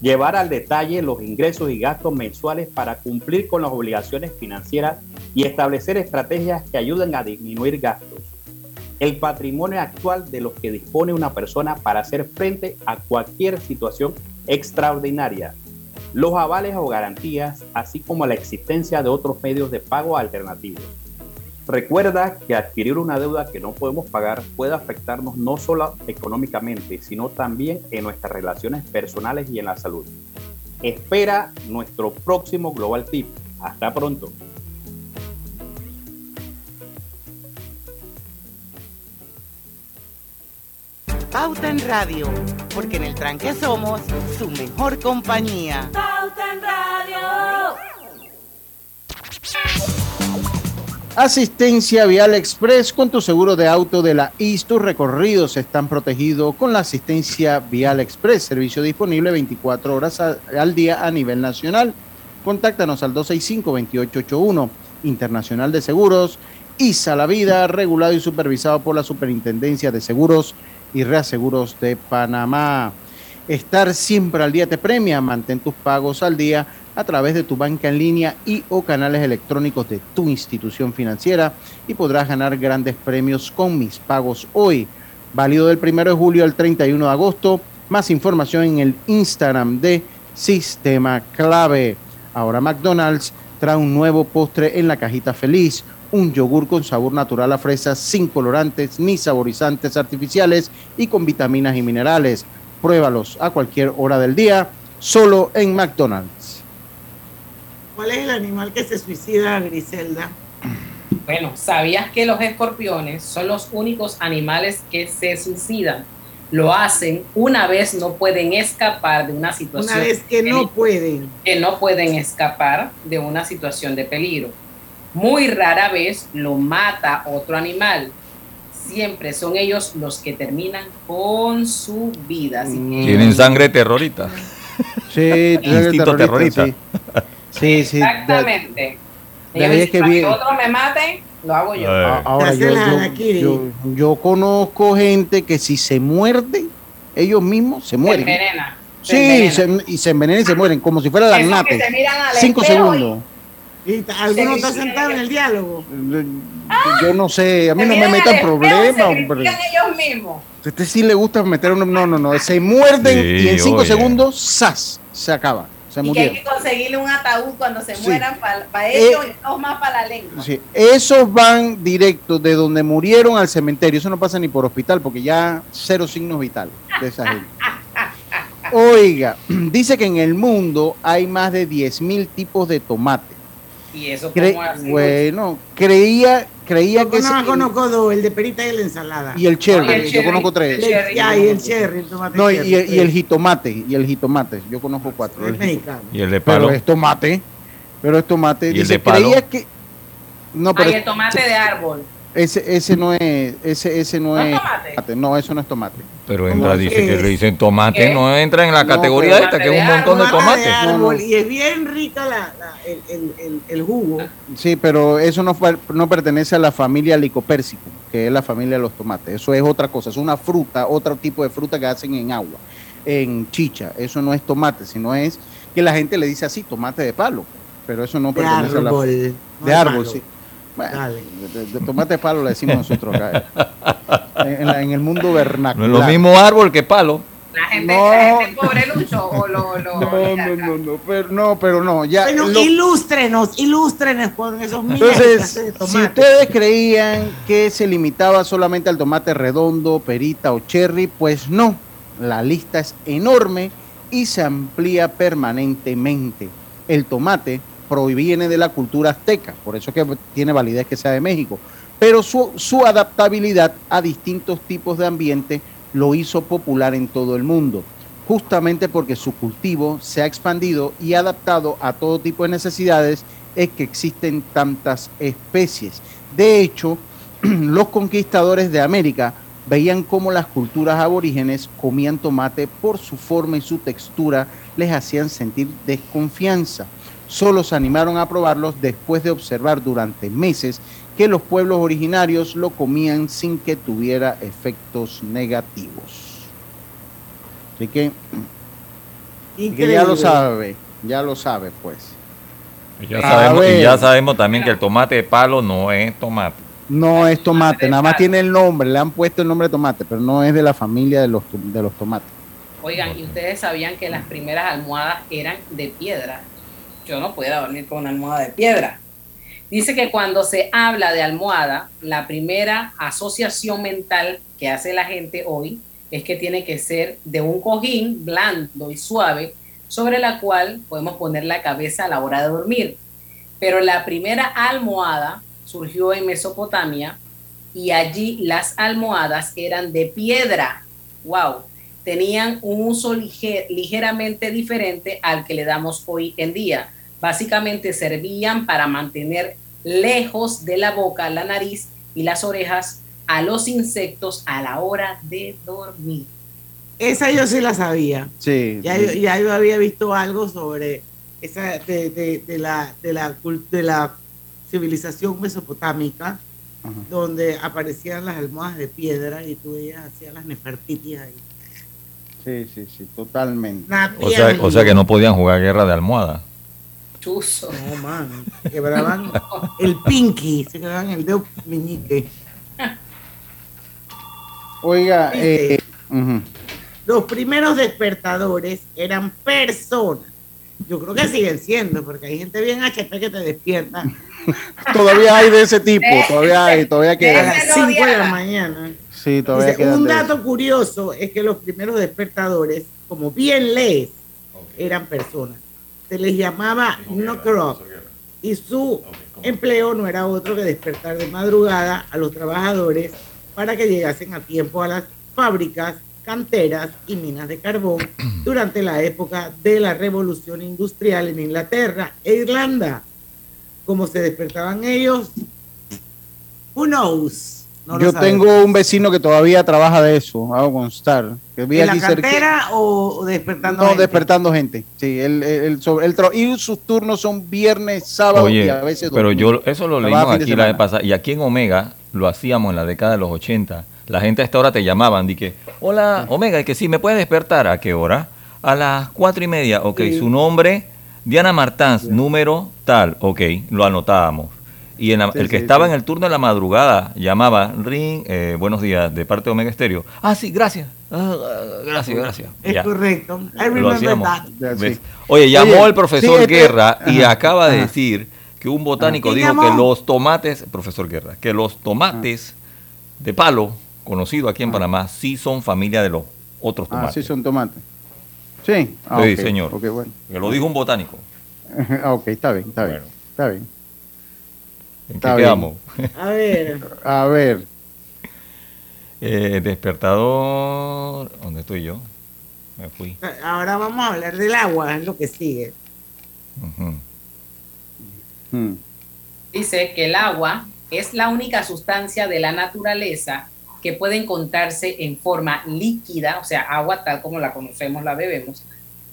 S19: Llevar al detalle los ingresos y gastos mensuales para cumplir con las obligaciones financieras y establecer estrategias que ayuden a disminuir gastos. El patrimonio actual de los que dispone una persona para hacer frente a cualquier situación extraordinaria, los avales o garantías, así como la existencia de otros medios de pago alternativos. Recuerda que adquirir una deuda que no podemos pagar puede afectarnos no solo económicamente, sino también en nuestras relaciones personales y en la salud. Espera nuestro próximo Global Tip. Hasta pronto.
S1: Pauta en Radio, porque en el tranque somos su mejor compañía.
S11: Pauta en Radio.
S3: Asistencia Vial Express con tu seguro de auto de la IS. Tus recorridos están protegidos con la asistencia Vial Express, servicio disponible 24 horas al día a nivel nacional. Contáctanos al 265-2881, Internacional de Seguros, ISA La Vida, regulado y supervisado por la Superintendencia de Seguros y Reaseguros de Panamá. Estar siempre al día te premia. Mantén tus pagos al día a través de tu banca en línea y o canales electrónicos de tu institución financiera y podrás ganar grandes premios con mis pagos hoy. Válido del 1 de julio al 31 de agosto. Más información en el Instagram de Sistema Clave. Ahora McDonald's trae un nuevo postre en la cajita feliz. Un yogur con sabor natural a fresas sin colorantes ni saborizantes artificiales y con vitaminas y minerales. Pruébalos a cualquier hora del día, solo en McDonald's.
S1: ¿Cuál es el animal que se suicida, Griselda?
S2: Bueno, ¿sabías que los escorpiones son los únicos animales que se suicidan? Lo hacen una vez no pueden escapar de una situación.
S1: Una vez que no pueden.
S2: Que no pueden escapar de una situación de peligro. Muy rara vez lo mata otro animal. Siempre son ellos los que terminan con su vida. Así que-
S4: Tienen sangre terrorista.
S3: Sí, (laughs)
S4: Instinto terrorista.
S3: Sí, sí. sí.
S2: Exactamente.
S3: de es que
S2: "Para
S3: vi-
S2: otro me mate, lo hago yo.
S3: Ahora
S1: Se
S3: yo, yo, yo, yo conozco gente que si se muerden, ellos mismos se
S2: Se
S3: mueren.
S2: envenena. se
S3: Sí,
S2: envenena.
S3: se- y se envenenan y se mueren, como si fuera la nate.
S2: se
S3: Cinco segundos.
S1: ¿Y t- alguno está sentado en el diálogo?
S3: Yo no sé, a mí
S2: Se
S3: no me metan
S2: y
S3: problemas,
S2: se
S3: hombre.
S2: ellos mismos.
S3: A usted sí le gusta meter un... No, no, no, se muerden
S4: Sí,
S3: y en cinco
S4: oye.
S3: segundos, ¡zas! Se acaba, se
S2: Y que hay que conseguirle un ataúd cuando se
S3: Sí.
S2: mueran para
S3: Eh,
S2: ellos y dos más para la lengua.
S3: Sí, esos van directos de donde murieron al cementerio. Eso no pasa ni por hospital porque ya cero signos vitales de esa gente. (laughs) Oiga, (clears throat) dice que en el mundo hay más de 10 mil tipos de tomate.
S2: Y eso
S3: Cre-
S2: como así.
S3: bueno, creía, creía
S1: Yo
S3: que
S1: conozco,
S3: ese-
S1: conozco dos, el de perita y la ensalada.
S3: y el cherry,
S2: el
S3: yo
S2: cherry,
S3: conozco tres.
S2: el cherry.
S1: Ya, y el cherry, el tomate
S3: No, y,
S1: cherry,
S3: y el, y el jitomate, y el jitomate, yo conozco cuatro. El
S1: mexicano.
S4: Y el de
S3: Pero
S4: palo.
S3: es tomate, pero es tomate.
S4: ¿Y el
S3: Dice,
S4: de palo?
S3: creía que no, pero
S2: Ay, el tomate de árbol.
S3: Ese, ese no es, ese, ese no,
S2: ¿No es tomate?
S3: No, eso no es tomate.
S4: Pero entra,
S1: ¿Cómo
S4: dice
S1: que
S4: le dicen tomate,
S2: ¿Qué?
S4: no entra en la
S3: No,
S4: categoría esta, que es un
S2: de
S4: montón de
S1: Tomate
S4: tomates.
S1: de árbol,
S3: No, no.
S1: y es bien rica la, la- el, el, el, el jugo.
S3: Sí, pero eso no, no pertenece a la familia Licopérsico, que es la familia de los tomates. Eso es otra cosa, es una fruta, otro tipo de fruta que hacen en agua, en chicha. Eso no es tomate, sino es que la gente le dice así, tomate de palo. Pero eso no
S1: De
S3: pertenece a la de árbol, sí. Bueno,
S1: Dale.
S3: de, de tomate palo le decimos nosotros acá. eh. En, la- en el mundo vernacular.
S4: No es lo mismo árbol que palo.
S2: La gente,
S3: No.
S2: la gente pobre Lucho o lo, lo
S3: No, no, no, no, pero no, pero no, ya.
S1: Bueno,
S3: lo-
S1: ilústrenos, ilústrenos con esos miles de
S3: Entonces, si ustedes creían que se limitaba solamente al tomate redondo, perita o cherry, pues no. La lista es enorme y se amplía permanentemente. El tomate proviene de la cultura azteca, por eso es que tiene validez que sea de México, pero su, su adaptabilidad a distintos tipos de ambiente lo hizo popular en todo el mundo, justamente porque su cultivo se ha expandido y adaptado a todo tipo de necesidades, es que existen tantas especies. De hecho, (clears throat) los conquistadores de América veían cómo las culturas aborígenes comían tomate por su forma y su textura, les hacían sentir desconfianza. Solo se animaron a probarlos después de observar durante meses que los pueblos originarios lo comían sin que tuviera efectos negativos. Así que, ya lo sabe, ya lo sabe pues.
S4: Y ya, sabemos, y ya sabemos también que el tomate de palo no es tomate.
S3: No es tomate, nada más tiene el nombre, le han puesto el nombre de tomate, pero no es de la familia de los, de los tomates.
S2: Oigan, ¿y ustedes sabían que las primeras almohadas eran de piedra? Yo no puedo dormir con una almohada de piedra. Dice que cuando se habla de almohada, la primera asociación mental que hace la gente hoy es que tiene que ser de un cojín blando y suave sobre la cual podemos poner la cabeza a la hora de dormir. Pero la primera almohada surgió en Mesopotamia y allí las almohadas eran de piedra. ¡Wow! Tenían un uso lige- ligeramente diferente al que le damos hoy en día. Básicamente servían para mantener lejos de la boca, la nariz y las orejas a los insectos a la hora de dormir.
S1: Esa yo sí la sabía.
S3: Sí.
S1: Ya, yo, ya yo había visto algo sobre esa de, de- de la, de, la, cul- de la civilización mesopotámica, donde aparecían las almohadas de piedra y tú veías hacías las nefertitis ahí.
S3: Sí, sí, sí, totalmente.
S4: O sea, o sea que no podían jugar guerra de almohada.
S2: Chuzo.
S1: No, man. Quebraban el pinky, se quebraban el dedo meñique.
S3: Oiga, eh,
S1: los primeros despertadores eran personas. Yo creo que siguen siendo, porque hay gente bien HP que te despierta
S3: todavía hay de ese tipo, todavía hay, todavía
S1: a
S3: queda.
S1: las 5 de la mañana.
S3: Sí, todavía
S1: Dice,
S3: quedan
S1: un dato curioso es que los primeros despertadores, como bien lees, eran personas. Se les llamaba knocker up y su empleo no era otro que despertar de madrugada a los trabajadores para que llegasen a tiempo a las fábricas, canteras y minas de carbón (clears throat) durante la época de la revolución industrial en Inglaterra e Irlanda. Como se despertaban ellos, who knows? No
S3: Yo tengo un vecino que todavía trabaja de eso, hago constar. Que vi
S1: ¿En la
S3: aquí
S1: cantera o o despertando?
S3: No,
S1: gente?
S3: despertando gente. Sí, él, él, él sobre- él y sus turnos son viernes, sábado y a veces
S4: pero yo eso lo leímos aquí la vez pasada y aquí en Omega lo hacíamos en la década de los 80. La gente a esta hora te llamaban, di que, hola Omega, y que sí, ¿me puedes despertar? ¿A qué hora? A las cuatro y media, ok,
S20: Sí.
S4: su nombre, Diana Martans, número tal, ok, lo anotábamos. Y en la-
S20: Sí,
S4: el que
S20: sí,
S4: estaba
S20: sí.
S4: en el turno de la madrugada llamaba, Ring, eh, buenos días, de parte de Omega Estéreo. Ah, sí, gracias. Ah, ah, gracias, gracias.
S1: Es
S4: Ya.
S1: correcto. I
S4: Lo
S1: remember
S4: hacíamos.
S1: that.
S4: Oye, llamó
S3: Oye,
S4: el profesor Guerra y
S3: ajá,
S4: acaba de
S3: ajá.
S4: decir que un botánico
S1: ¿Quién
S4: dijo
S1: llamó?
S4: que los tomates, profesor Guerra, que los tomates de palo, conocido aquí en Panamá, sí son familia de los otros
S3: Ah,
S4: tomates.
S3: sí, son tomates. Sí, ah,
S4: Sí, señor.
S3: bueno.
S4: Que lo dijo un botánico. (laughs)
S3: Ah, ok, está bien, está bien. Está bien.
S4: ¿En qué quedamos?
S1: A ver, (laughs)
S3: A ver,
S4: Eh, despertador. ¿Dónde estoy yo? Me fui.
S1: ahora vamos a hablar del agua, es lo que sigue.
S4: Ujú.
S3: hmm,
S2: Dice que el agua es la única sustancia de la naturaleza que puede encontrarse en forma líquida, o sea, agua tal como la conocemos, la bebemos,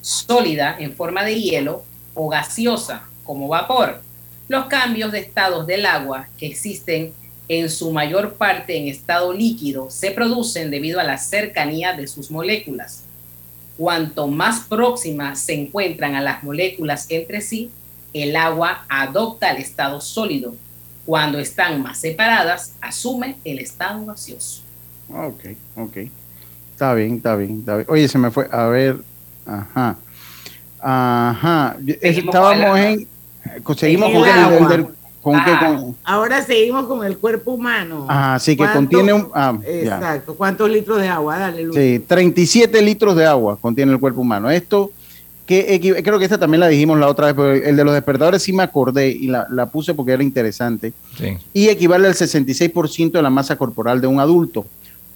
S2: sólida en forma de hielo o gaseosa como vapor. Los cambios de estados del agua que existen en su mayor parte en estado líquido se producen debido a la cercanía de sus moléculas. Cuanto más próximas se encuentran a las moléculas entre sí, el agua adopta el estado sólido. Cuando están más separadas, asume el estado gaseoso.
S3: ok, ok. Está bien, está bien, está bien. Oye, se me fue. A ver, ajá. Ajá.
S2: Seguimos
S3: Estábamos en. Conseguimos
S1: En
S3: con
S1: el
S3: el, el
S1: agua.
S3: del, ¿Con qué?
S1: Ah,
S3: Con-
S1: Ahora seguimos con el cuerpo humano.
S3: Ah, sí, que
S1: ¿Cuánto-
S3: contiene un... ah, ya.
S1: Exacto. ¿Cuántos litros de agua? Dale, Luis.
S3: Sí, 37 litros de agua contiene el cuerpo humano. Esto, que creo que esta también la dijimos la otra vez, pero el de los despertadores sí me acordé y la, la puse porque era interesante.
S21: Sí.
S3: Y equivale al 66% de la masa corporal de un adulto.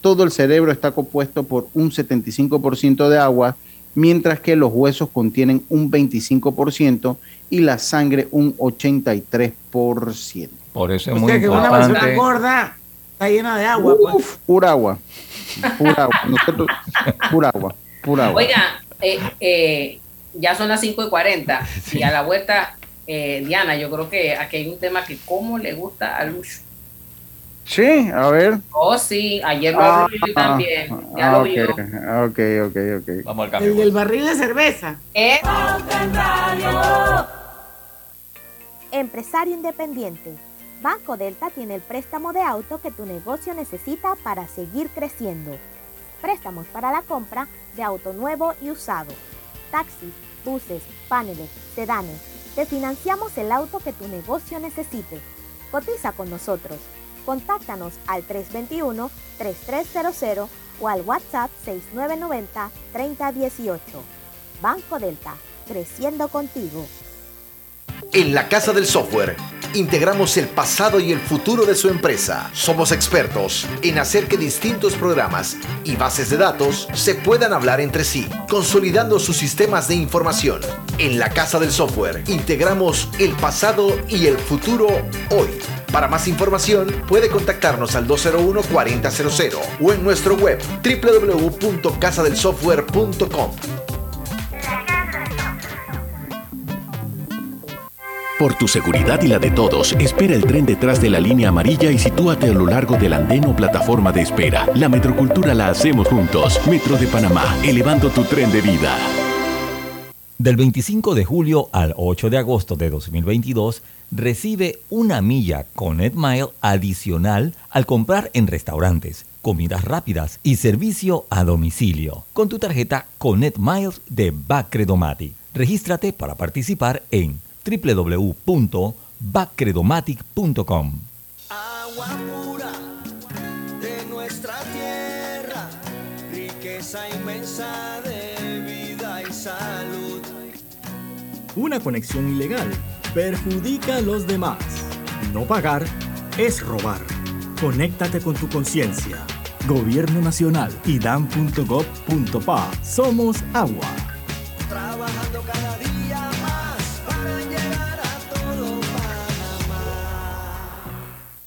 S3: Todo el cerebro está compuesto por un 75% de agua, mientras que los huesos contienen un 25% y la sangre un 83%.
S21: Por eso es
S1: O
S21: muy
S1: sea que una persona
S21: importante.
S1: gorda está llena de agua. pues.
S3: Uf, pura agua. Pura agua. Nosotros, pura agua. Pura agua.
S2: Oiga, eh, eh, ya son las 5 y 40 (laughs) y a la vuelta, eh, Diana, yo creo que aquí hay un tema que cómo le gusta a Lucho.
S3: Sí, a ver.
S2: Oh, sí, ayer lo
S3: Ah,
S2: yo también, ya
S3: ah,
S2: lo
S3: ok, ok, ok, ok.
S21: Vamos al
S1: El del barril de cerveza.
S2: Eh,
S22: Empresario independiente. Banco Delta tiene el préstamo de auto que tu negocio necesita para seguir creciendo. Préstamos para la compra de auto nuevo y usado. Taxis, buses, paneles, sedanes. Te financiamos el auto que tu negocio necesite. Cotiza con nosotros. Contáctanos al 321-3300 o al WhatsApp 6990-3018. Banco Delta, creciendo contigo.
S20: En la Casa del Software integramos el pasado y el futuro de su empresa. Somos expertos en hacer que distintos programas y bases de datos se puedan hablar entre sí, consolidando sus sistemas de información. En la Casa del Software integramos el pasado y el futuro hoy. Para más información puede contactarnos al 201-4000 o en nuestro web www.casadelsoftware.com.
S10: Por tu seguridad y la de todos, espera el tren detrás de la línea amarilla y sitúate a lo largo del andén o plataforma de espera. La metrocultura la hacemos juntos. Metro de Panamá, elevando tu tren de vida.
S4: Del 25 de julio al 8 de agosto de 2022, recibe una milla con Mile adicional al comprar en restaurantes, comidas rápidas y servicio a domicilio con tu tarjeta Connect Miles de Bacredomatic. Regístrate para participar en www.bacredomatic.com.
S23: Agua pura de nuestra tierra, riqueza inmensa de vida y salud.
S24: Una conexión ilegal perjudica a los demás. No pagar es robar. Conéctate con tu conciencia. Gobierno Nacional y dan.gov.pa. Somos agua.
S23: Trabajando cada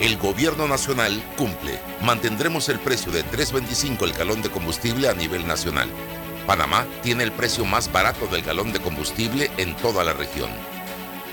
S7: El gobierno nacional cumple. Mantendremos el precio de 3.25 el galón de combustible a nivel nacional. Panamá tiene el precio más barato del galón de combustible en toda la región.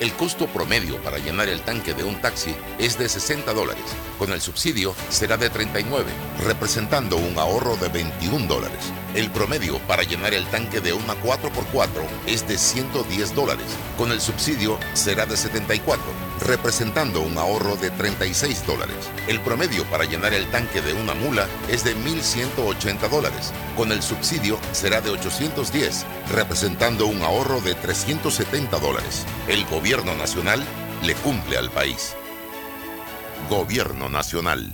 S7: El costo promedio para llenar el tanque de un taxi es de 60 dólares. Con el subsidio será de 39, representando un ahorro de 21 dólares. El promedio para llenar el tanque de una 4x4 es de 110 dólares. Con el subsidio será de 74, representando un ahorro de 36 dólares. El promedio para llenar el tanque de una mula es de 1.180 dólares. Con el subsidio será de 810, representando un ahorro de 370 dólares. El gobierno nacional le cumple al país. Gobierno nacional.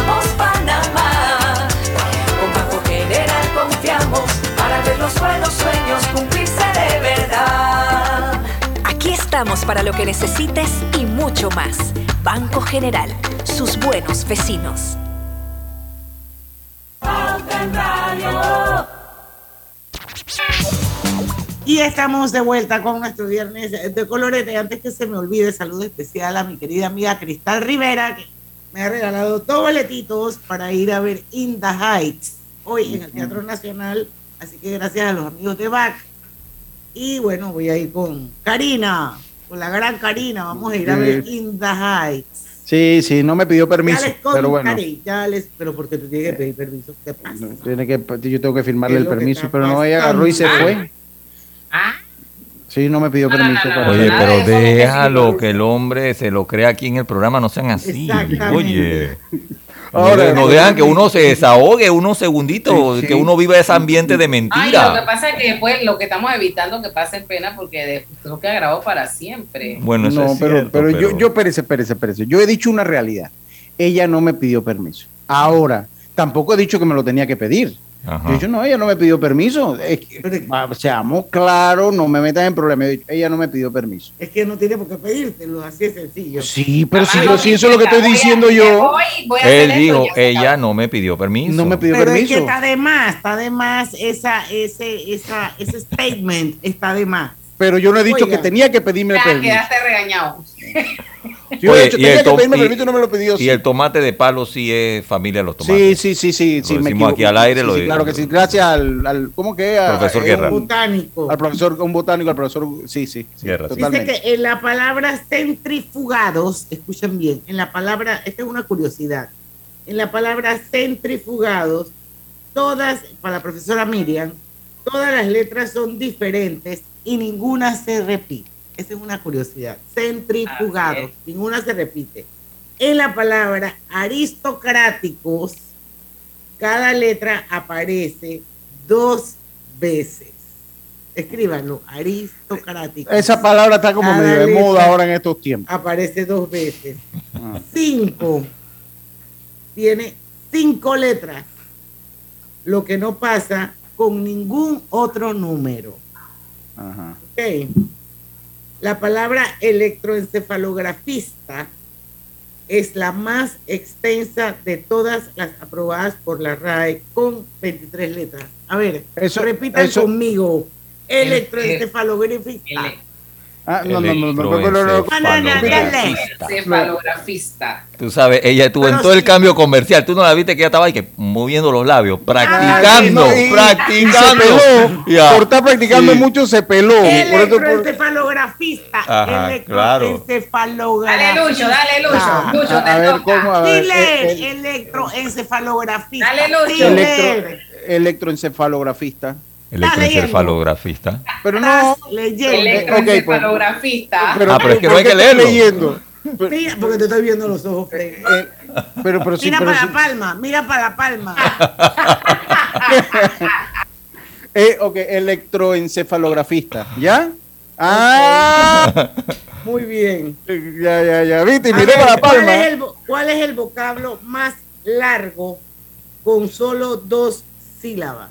S12: estamos para lo que necesites y mucho más. Banco General, sus buenos vecinos.
S1: Y estamos de vuelta con nuestro viernes de colorete. Antes que se me olvide, saludo especial a mi querida amiga Cristal Rivera, que me ha regalado dos boletitos para ir a ver In the Heights hoy en el Teatro Nacional. Así que gracias a los amigos de BAC. Y bueno, voy a ir con Karina, con la gran Karina. Vamos a ir a ver In the Heights.
S3: Sí, sí, no me pidió permiso,
S1: Ya les
S3: pero bueno.
S1: ya les, pero porque tú tienes que pedir permiso. ¿Qué pasa?
S3: Tiene que, yo tengo que firmarle
S1: ¿Qué
S3: el permiso, pero no, ella agarró y se
S1: pasando?
S3: fue. Sí, no me pidió
S2: no,
S3: permiso.
S2: no,
S3: para
S4: Oye,
S3: hacer-
S4: pero déjalo que el hombre se lo crea aquí en el programa, no sean así.
S1: Exactamente.
S4: Oye.
S3: Ahora,
S4: no dejan que uno se desahogue unos segunditos,
S3: Sí, sí.
S4: que uno viva ese ambiente de
S2: Ay, lo que
S4: mentira.
S2: pasa es que después lo que estamos evitando que pasen pena porque de- creo que grabó para siempre.
S4: Bueno, eso
S3: no,
S4: es
S3: pero,
S4: cierto,
S3: pero, yo,
S4: pero-
S3: yo, espérese, espérese, espérese. Yo he dicho una realidad. Ella no me pidió permiso. Ahora, tampoco he dicho que me lo tenía que pedir.
S4: Ajá.
S3: Yo he dicho, no, ella no me pidió permiso. Es que, seamos claros, no me metan en problemas. He dicho, Ella no me pidió permiso.
S1: Es que no tiene por qué pedírtelo, así es sencillo.
S3: Sí, pero si, yo, si eso es lo que estoy
S2: voy a-
S3: diciendo
S2: me
S3: yo,
S2: voy, voy a
S4: Él
S2: esto,
S4: dijo,
S2: se
S4: ella no me pidió permiso.
S3: no me pidió
S1: Pero es
S3: permiso.
S1: que está de más, está de más esa, ese, esa, ese statement, está de más.
S3: Pero yo no he dicho
S1: Oiga.
S3: que tenía que pedirme
S2: Ya
S3: permiso.
S2: quedaste regañado.
S4: Oye, y
S3: tenía
S4: el
S3: que
S4: tom-
S3: pedirme
S4: y-
S3: permiso y no me lo pidió.
S4: Y
S3: sí.
S4: el tomate de palo sí es familia de los
S3: Sí,
S4: tomates.
S3: sí, sí, sí,
S4: Lo
S3: sí, me
S4: decimos aquí al aire,
S3: Sí,
S4: lo
S3: claro que sí, gracias al, al ¿cómo que? A-
S4: Profesor
S3: eh,
S4: Guerra.
S3: un-
S1: Botánico.
S3: Al profesor, un botánico, al profesor, sí, sí, sí,
S4: Guerra.
S1: Dice que en la palabra centrifugados, escuchen bien, en la palabra, esta es una curiosidad, en la palabra centrifugados, todas, para la profesora Miriam, todas las letras son diferentes y ninguna se repite. Esa es una curiosidad. Centrifugados,
S2: Así
S1: ninguna se repite. En la palabra aristocráticos, cada letra aparece dos veces. Escríbanlo, aristocráticos.
S3: Esa palabra está como
S1: Cada
S3: medio de moda ahora en estos tiempos.
S1: Aparece dos veces.
S3: Ah.
S1: Cinco. Tiene cinco letras. Lo que no pasa con ningún otro número.
S3: Ajá.
S1: Ok. La palabra electroencefalografista es la más extensa de todas las aprobadas por la RAE con 23 letras. A ver,
S3: Eso-
S1: repitan
S3: eso-
S1: conmigo. Electroencefalografista.
S3: Ah, no, no, no, no,
S2: cefalografista.
S4: Tú sabes, ella tuvo en todo el cambio comercial, tú no la viste que ella estaba ahí que moviendo los labios, practicando, practicando.
S3: se peló, por estar practicando mucho se peló.
S1: El
S4: cefalografista. claro.
S2: Dale Lucho, dale Lucho. Lucho,
S3: a, ver, ¿cómo? A
S1: electroencefalografista.
S2: Dale Lucho.
S3: electroencefalografista.
S4: Electroencefalografista.
S3: Pero no,
S1: leyendo.
S2: Electroencefalografista.
S3: pero,
S4: Ah, pero es que no hay
S3: ¿por
S4: que leerlo.
S3: leyendo?
S1: Mira, porque te estoy viendo los ojos, Freddy.
S3: Eh, pero, pero sí,
S1: Mira
S3: pero
S1: para
S3: sí.
S1: la palma, mira para la palma. (laughs)
S3: Eh, ok, electroencefalografista. ¿Ya? Ah, (laughs)
S1: Muy bien.
S3: ya, ya, ya. Viste, y
S1: A
S3: miré
S1: ver,
S3: para la
S1: ¿cuál,
S3: palma.
S1: es el, vo- cuál es el vocablo más largo con solo dos sílabas?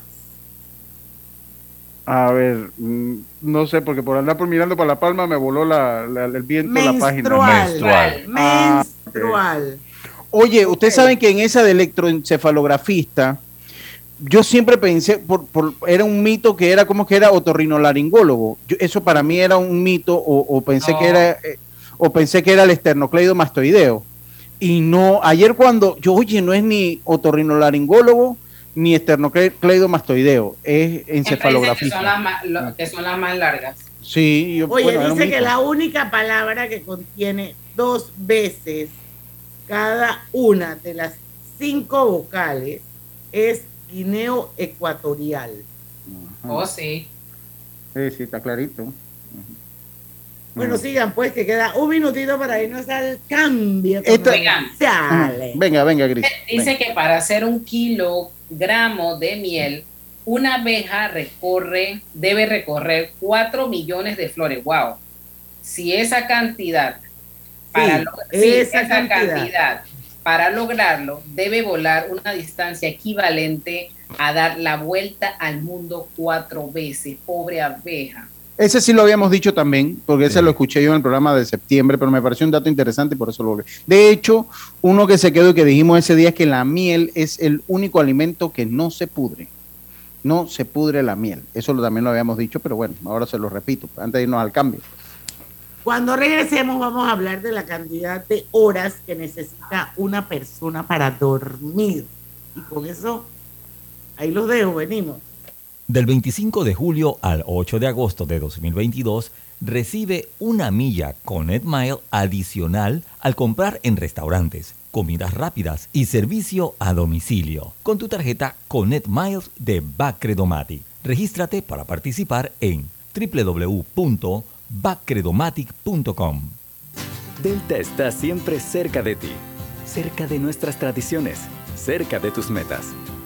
S3: A ver, mm, no sé, porque por andar por mirando para la palma me voló la, la- el viento la página.
S1: Menstrual.
S4: Menstrual.
S3: Ah,
S1: Menstrual.
S3: Oye, ustedes saben que en esa de electroencefalografista, yo siempre pensé, por, por- era un mito que era como que era otorrinolaringólogo. Yo- eso para mí era un mito, o, o pensé
S2: No.
S3: que era, eh, o pensé que era el esternocleidomastoideo. Y no, ayer cuando, yo, oye, no es ni otorrinolaringólogo ni esternocleidomastoideo, es
S2: dicen que son las más, lo- que son las más largas.
S3: Sí, yo,
S1: Oye,
S3: bueno,
S1: dice que la única palabra que contiene dos veces cada una de las cinco vocales es guineo ecuatorial.
S2: Oh, sí.
S3: Sí, sí, está clarito.
S1: Bueno, sigan pues, que queda un minutito para irnos al cambio.
S3: Esta-
S1: comercial.
S3: Venga, venga, Gris.
S2: Dice que para hacer un kilogramo de miel, una abeja recorre, debe recorrer 4 millones de flores. Wow. Si esa cantidad, para
S1: Sí, esa
S2: esa
S1: cantidad.
S2: cantidad, para lograrlo, debe volar una distancia equivalente a dar la vuelta al mundo cuatro veces. Pobre abeja.
S3: Ese sí lo habíamos dicho también, porque ese lo escuché yo en el programa de septiembre, pero me pareció un dato interesante y por eso lo volví. De hecho, uno que se quedó y que dijimos ese día es que la miel es el único alimento que no se pudre. No se pudre la miel. Eso lo- también lo habíamos dicho, pero bueno, ahora se lo repito, antes de irnos al cambio.
S1: Cuando regresemos vamos a hablar de la cantidad de horas que necesita una persona para dormir. Y con eso, ahí los dejo, venimos.
S4: Del 25 de julio al 8 de agosto de 2022, recibe una milla con Mile adicional al comprar en restaurantes, comidas rápidas y servicio a domicilio con tu tarjeta Connect Miles de Bacredomatic. Regístrate para participar en www.bacredomatic.com.
S9: Delta está siempre cerca de ti, cerca de nuestras tradiciones, cerca de tus metas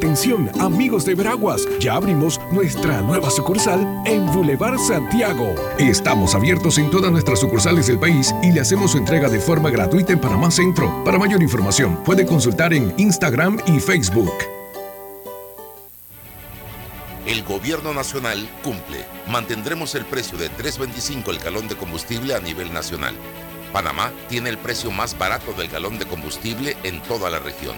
S8: Atención, amigos de Veraguas, ya abrimos nuestra nueva sucursal en Boulevard Santiago. Estamos abiertos en todas nuestras sucursales del país y le hacemos su entrega de forma gratuita en Panamá Centro. Para mayor información, puede consultar en Instagram y Facebook.
S7: El gobierno nacional cumple. Mantendremos el precio de 3.25 el galón de combustible a nivel nacional. Panamá tiene el precio más barato del galón de combustible en toda la región.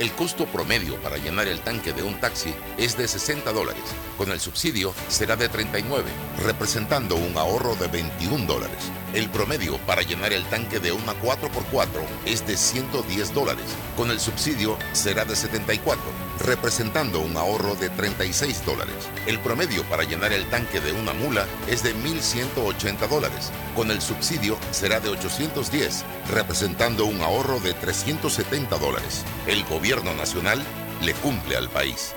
S7: El costo promedio para llenar el tanque de un taxi es de 60 dólares. Con el subsidio será de 39, representando un ahorro de 21 dólares. El promedio para llenar el tanque de una 4x4 es de 110 dólares. Con el subsidio será de 74, representando un ahorro de 36 dólares. El promedio para llenar el tanque de una mula es de 1.180 dólares. Con el subsidio será de 810, representando un ahorro de 370 dólares. El gobierno nacional le cumple al país.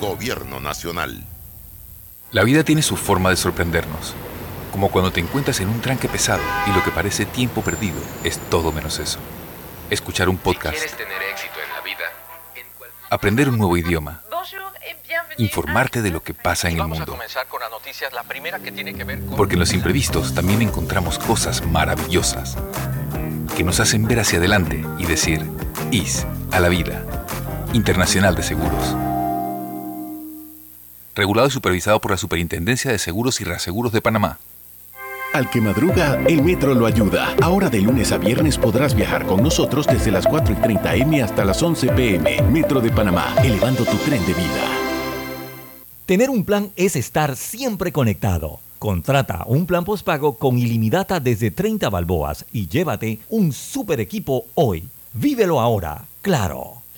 S7: Gobierno nacional.
S25: La vida tiene su forma de sorprendernos, como cuando te encuentras en un tranque pesado y lo que parece tiempo perdido es todo menos eso. Escuchar un podcast,
S26: tener éxito en la vida,
S25: aprender un nuevo idioma, informarte de lo que pasa en el mundo. Porque en los imprevistos también encontramos cosas maravillosas que nos hacen ver hacia adelante y decir, IS a la vida. Internacional de Seguros. Regulado y supervisado por la Superintendencia de Seguros y Reaseguros de Panamá.
S10: Al que madruga, el metro lo ayuda. Ahora de lunes a viernes podrás viajar con nosotros desde las 4 y 30 M hasta las 11 PM. Metro de Panamá, elevando tu tren de vida.
S4: Tener un plan es estar siempre conectado. Contrata un plan postpago con ilimitada desde 30 balboas y llévate un super equipo hoy. Vívelo ahora, claro.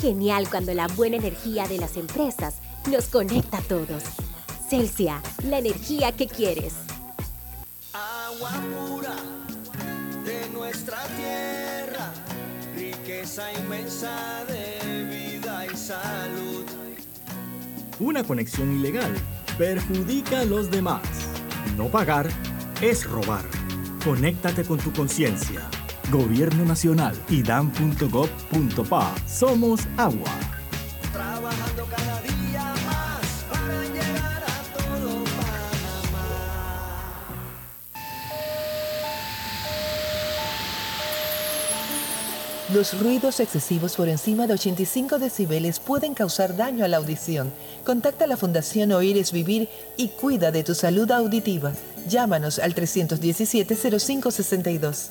S27: Genial cuando la buena energía de las empresas nos conecta a todos. Celsia, la energía que quieres.
S23: Agua pura de nuestra tierra, riqueza inmensa de vida y salud.
S24: Una conexión ilegal perjudica a los demás. No pagar es robar. Conéctate con tu conciencia. Gobierno Nacional y dan.gov.pa. Somos agua.
S23: Trabajando cada día más para llegar a todo Panamá.
S28: Los ruidos excesivos por encima de 85 decibeles pueden causar daño a la audición. Contacta a la Fundación Oír es Vivir y cuida de tu salud auditiva. Llámanos al 317-0562.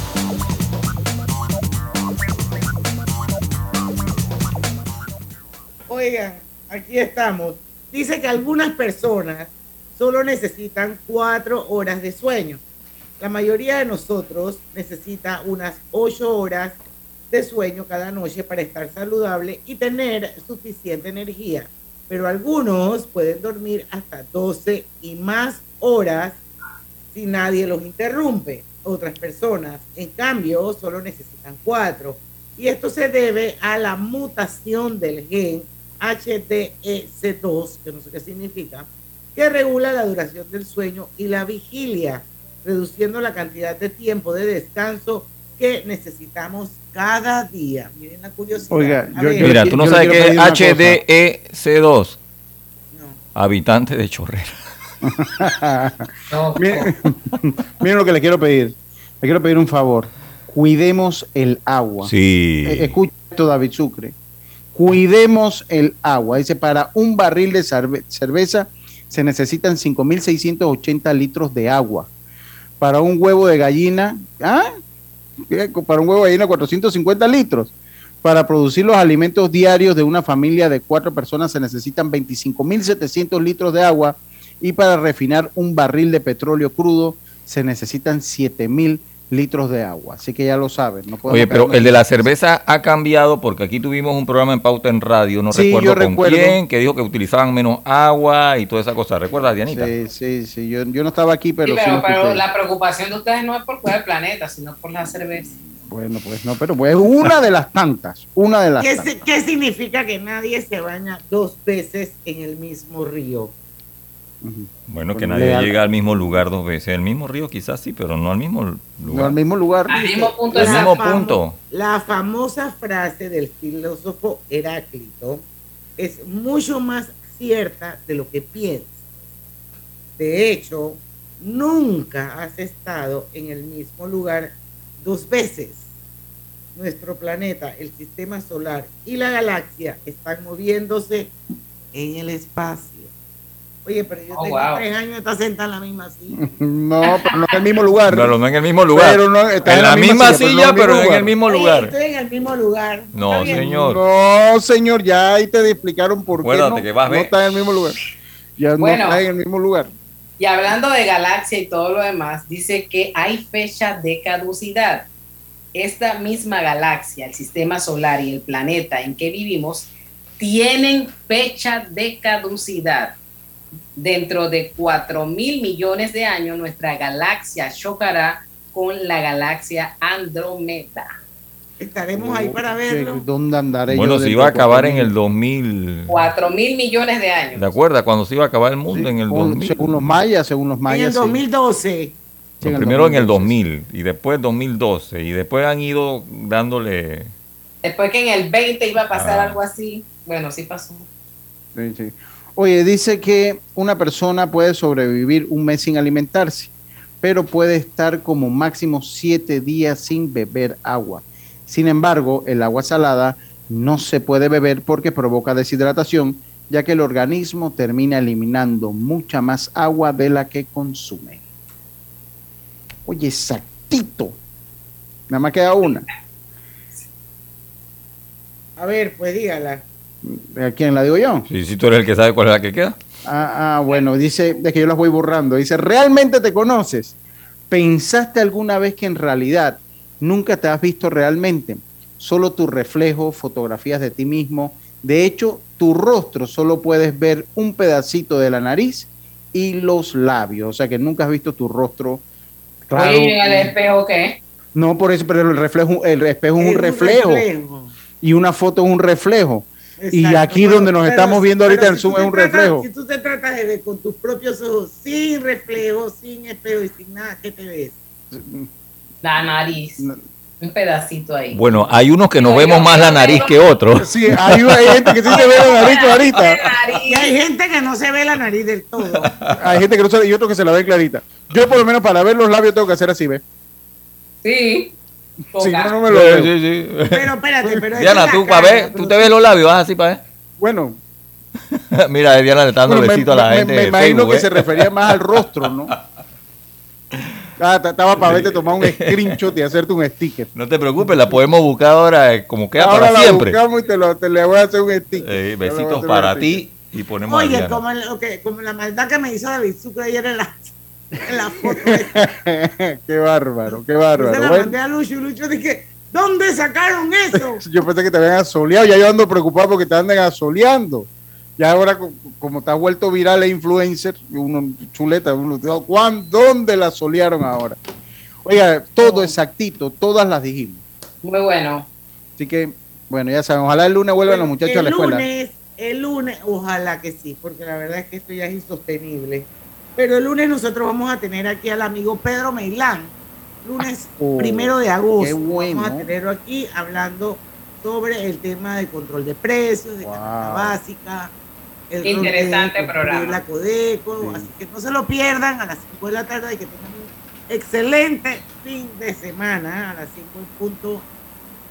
S1: Oigan, aquí estamos. Dice que algunas personas solo necesitan cuatro horas de sueño. La mayoría de nosotros necesita unas ocho horas de sueño cada noche para estar saludable y tener suficiente energía. Pero algunos pueden dormir hasta 12 y más horas si nadie los interrumpe. Otras personas, en cambio, solo necesitan cuatro. Y esto se debe a la mutación del gen HDEC2, que no sé qué significa, que regula la duración del sueño y la vigilia, reduciendo la cantidad de tiempo de descanso que necesitamos cada día. Miren la curiosidad.
S3: Oiga, yo-
S1: ver.
S4: Mira, tú no sabes qué es
S3: pedir una cosa.
S4: HDEC2. Habitante de Chorrera. (laughs)
S3: Miren, miren (laughs) lo que le quiero pedir. Le quiero pedir un favor. Cuidemos el agua.
S4: Sí.
S3: Eh, escucha esto, David Sucre. Cuidemos el agua. Dice, para un barril de cerve- cerveza se necesitan 5.680 litros de agua. Para un huevo de gallina, ¿ah? ¿Qué? Para un huevo de gallina, 450 litros. Para producir los alimentos diarios de una familia de cuatro personas se necesitan 25.700 litros de agua y para refinar un barril de petróleo crudo se necesitan 7.000 litros de agua. Así que ya lo saben. No
S4: Oye, pero el de la cerveza ha cambiado porque aquí tuvimos un programa en Pauta en Radio, no
S3: Sí,
S4: recuerdo
S3: yo
S4: con
S3: recuerdo.
S4: quién, que dijo que utilizaban menos agua y toda esa cosa. ¿Recuerdas, Dianita?
S3: Sí, sí, sí. Yo, yo no estaba aquí, pero
S2: Sí,
S3: sí.
S2: pero,
S3: lo
S2: pero la preocupación de ustedes no es por cuidar el planeta, sino por la cerveza.
S3: Bueno, pues no, pero pues una de las tantas. Una de las
S1: ¿Qué,
S3: tantas.
S1: qué significa que nadie se baña dos veces en el mismo río?
S4: Bueno, que nadie
S3: leal.
S4: llega al mismo lugar dos veces. El mismo río quizás sí, pero no al mismo lugar.
S3: No al mismo lugar.
S2: Al mismo punto
S4: Al mismo punto.
S1: La famosa frase del filósofo Heráclito es mucho más cierta de lo que piensas. De hecho, nunca has estado en el mismo lugar dos veces. Nuestro planeta, el sistema solar y la galaxia están moviéndose en el espacio. Oye, pero yo
S2: Oh,
S1: tengo
S2: wow.
S1: tres años, está sentada en la misma silla. (laughs)
S3: No, pero no en el mismo lugar.
S4: Claro, no en el mismo lugar.
S3: Pero no, está
S4: en la misma silla, pero,
S3: no
S4: en el mismo
S1: Oye,
S4: lugar.
S1: Estoy en el mismo lugar.
S4: No, señor.
S3: No, señor, ya ahí te explicaron por qué
S4: Acuérdate
S3: no,
S4: que vas a
S3: no
S4: ver.
S3: está en el mismo lugar. Ya
S2: Bueno.
S3: no está en el mismo lugar.
S2: Y hablando de galaxia y todo lo demás, dice que hay fecha de caducidad. Esta misma galaxia, el sistema solar y el planeta en que vivimos, tienen fecha de caducidad. Dentro de 4 mil millones de años, nuestra galaxia chocará con la galaxia Andrómeda.
S1: Estaremos ahí para verlo.
S3: ¿Dónde andaré
S4: Bueno,
S3: yo
S4: se iba a acabar en el 2000.
S2: 4 mil millones de años.
S4: ¿De acuerdo? Cuando se iba a acabar el mundo en el
S3: Según-
S4: 2000.
S3: Según los mayas, según los
S1: En
S3: mayas.
S1: el
S3: sí.
S1: 2012.
S3: Sí, en el
S4: primero en el
S3: 2012.
S4: 2000 y después 2012 y después han ido dándole
S2: Después que en el 20 iba a pasar
S4: Ah.
S2: algo así, bueno, sí pasó.
S3: Sí, sí. Oye, dice que una persona puede sobrevivir un mes sin alimentarse, pero puede estar como máximo siete días sin beber agua. Sin embargo, el agua salada no se puede beber porque provoca deshidratación, ya que el organismo termina eliminando mucha más agua de la que consume. Oye, exactito. Nada más queda una.
S1: A ver, pues dígala.
S3: ¿A quién la digo yo?
S4: Sí, si tú eres el que sabe cuál es la que queda.
S3: Ah, ah, bueno, dice, es que yo las voy borrando. Dice, ¿realmente te conoces? ¿Pensaste alguna vez que en realidad nunca te has visto realmente? Solo tu reflejo, fotografías de ti mismo. De hecho, tu rostro solo puedes ver un pedacito de la nariz y los labios. O sea que nunca has visto tu rostro. Claro.
S2: Oye, ¿en el espejo qué?
S3: No, por eso, pero el reflejo, el espejo es
S1: Es
S3: un reflejo. Y una foto es un reflejo. Y aquí
S1: pero-
S3: donde nos
S1: pero
S3: estamos viendo ahorita en
S1: si
S3: Zoom es un
S1: tratas-
S3: reflejo.
S1: Si tú te tratas de ver con tus propios ojos, sin reflejo, sin espejo y sin nada, ¿qué te ves?
S2: La nariz. Un pedacito ahí.
S4: Bueno, hay unos que nos vemos más la nariz que otros.
S3: Sí, hay, hay gente que sí se ve la nariz clarita.
S1: Y hay gente que no se ve la nariz del todo. (laughs)
S3: Hay gente que no se ve y otros que se la ven clarita. Yo por lo menos para ver los labios tengo que hacer así, ¿ves?
S2: Sí.
S3: Si no, no me lo
S4: Sí,
S3: veo.
S4: sí, sí.
S1: Pero espérate, pero
S4: Diana, tú para ver,
S1: pero
S4: tú te ves los labios, vas así para ver.
S3: Bueno, (laughs)
S4: Mira, Diana le está dando
S3: bueno, me,
S4: besito a la
S3: me-
S4: gente.
S3: me imagino
S4: Facebook,
S3: que
S4: ¿eh?
S3: se refería más al rostro, ¿no? (laughs) Ah, estaba para verte tomar un screenshot y hacerte un sticker.
S4: No te preocupes, la podemos buscar ahora eh, como queda
S3: Ahora
S4: para
S3: la
S4: siempre.
S3: buscamos y te, lo, te le voy a hacer un sticker.
S4: Eh, besitos para ti y ponemos a
S1: Oye, como, el- ok, como la maldad que me hizo David Sucre ayer en la, la foto. (laughs)
S3: qué bárbaro, qué
S1: Yo
S3: bárbaro.
S1: se la
S3: Bueno,
S1: mandé a Lucho y Lucho dije, ¿dónde sacaron eso? (laughs)
S3: yo pensé que te habían asoleado, ya yo ando preocupado porque te andan asoleando. Ya ahora, co- como te has vuelto viral e influencer, uno chuleta, uno, ¿cuán- ¿dónde la solearon ahora? Oiga, todo exactito, todas las dijimos.
S2: Muy bueno.
S3: Así que, bueno, ya saben, ojalá el lunes vuelvan los muchachos a
S1: el
S3: la escuela.
S1: lunes, el lunes, ojalá que sí, porque la verdad es que esto ya es insostenible. Pero el lunes nosotros vamos a tener aquí al amigo Pedro Meilán, lunes
S3: Oh,
S1: primero de agosto.
S3: qué bueno.
S1: Vamos a tenerlo aquí hablando sobre el tema de control de precios, de canasta básica. el
S2: Interesante
S1: de construir
S2: programa.
S1: La Codeco, así que no se lo pierdan a las 5 de la tarde y que tengan un excelente fin de semana a las 5 en punto.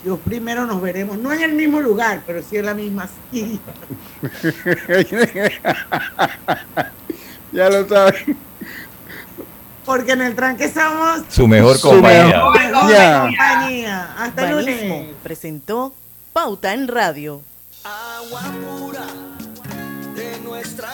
S1: Dios primero nos veremos, no en el mismo lugar, pero sí en la misma silla. (laughs)
S3: ya lo saben.
S1: Porque en el tranque somos
S4: Su mejor
S3: Su
S4: compañía.
S3: mejor
S1: mejor
S3: compañía.
S1: compañía. Hasta el lunes.
S29: presentó Pauta en Radio.
S23: Agua pura de nuestra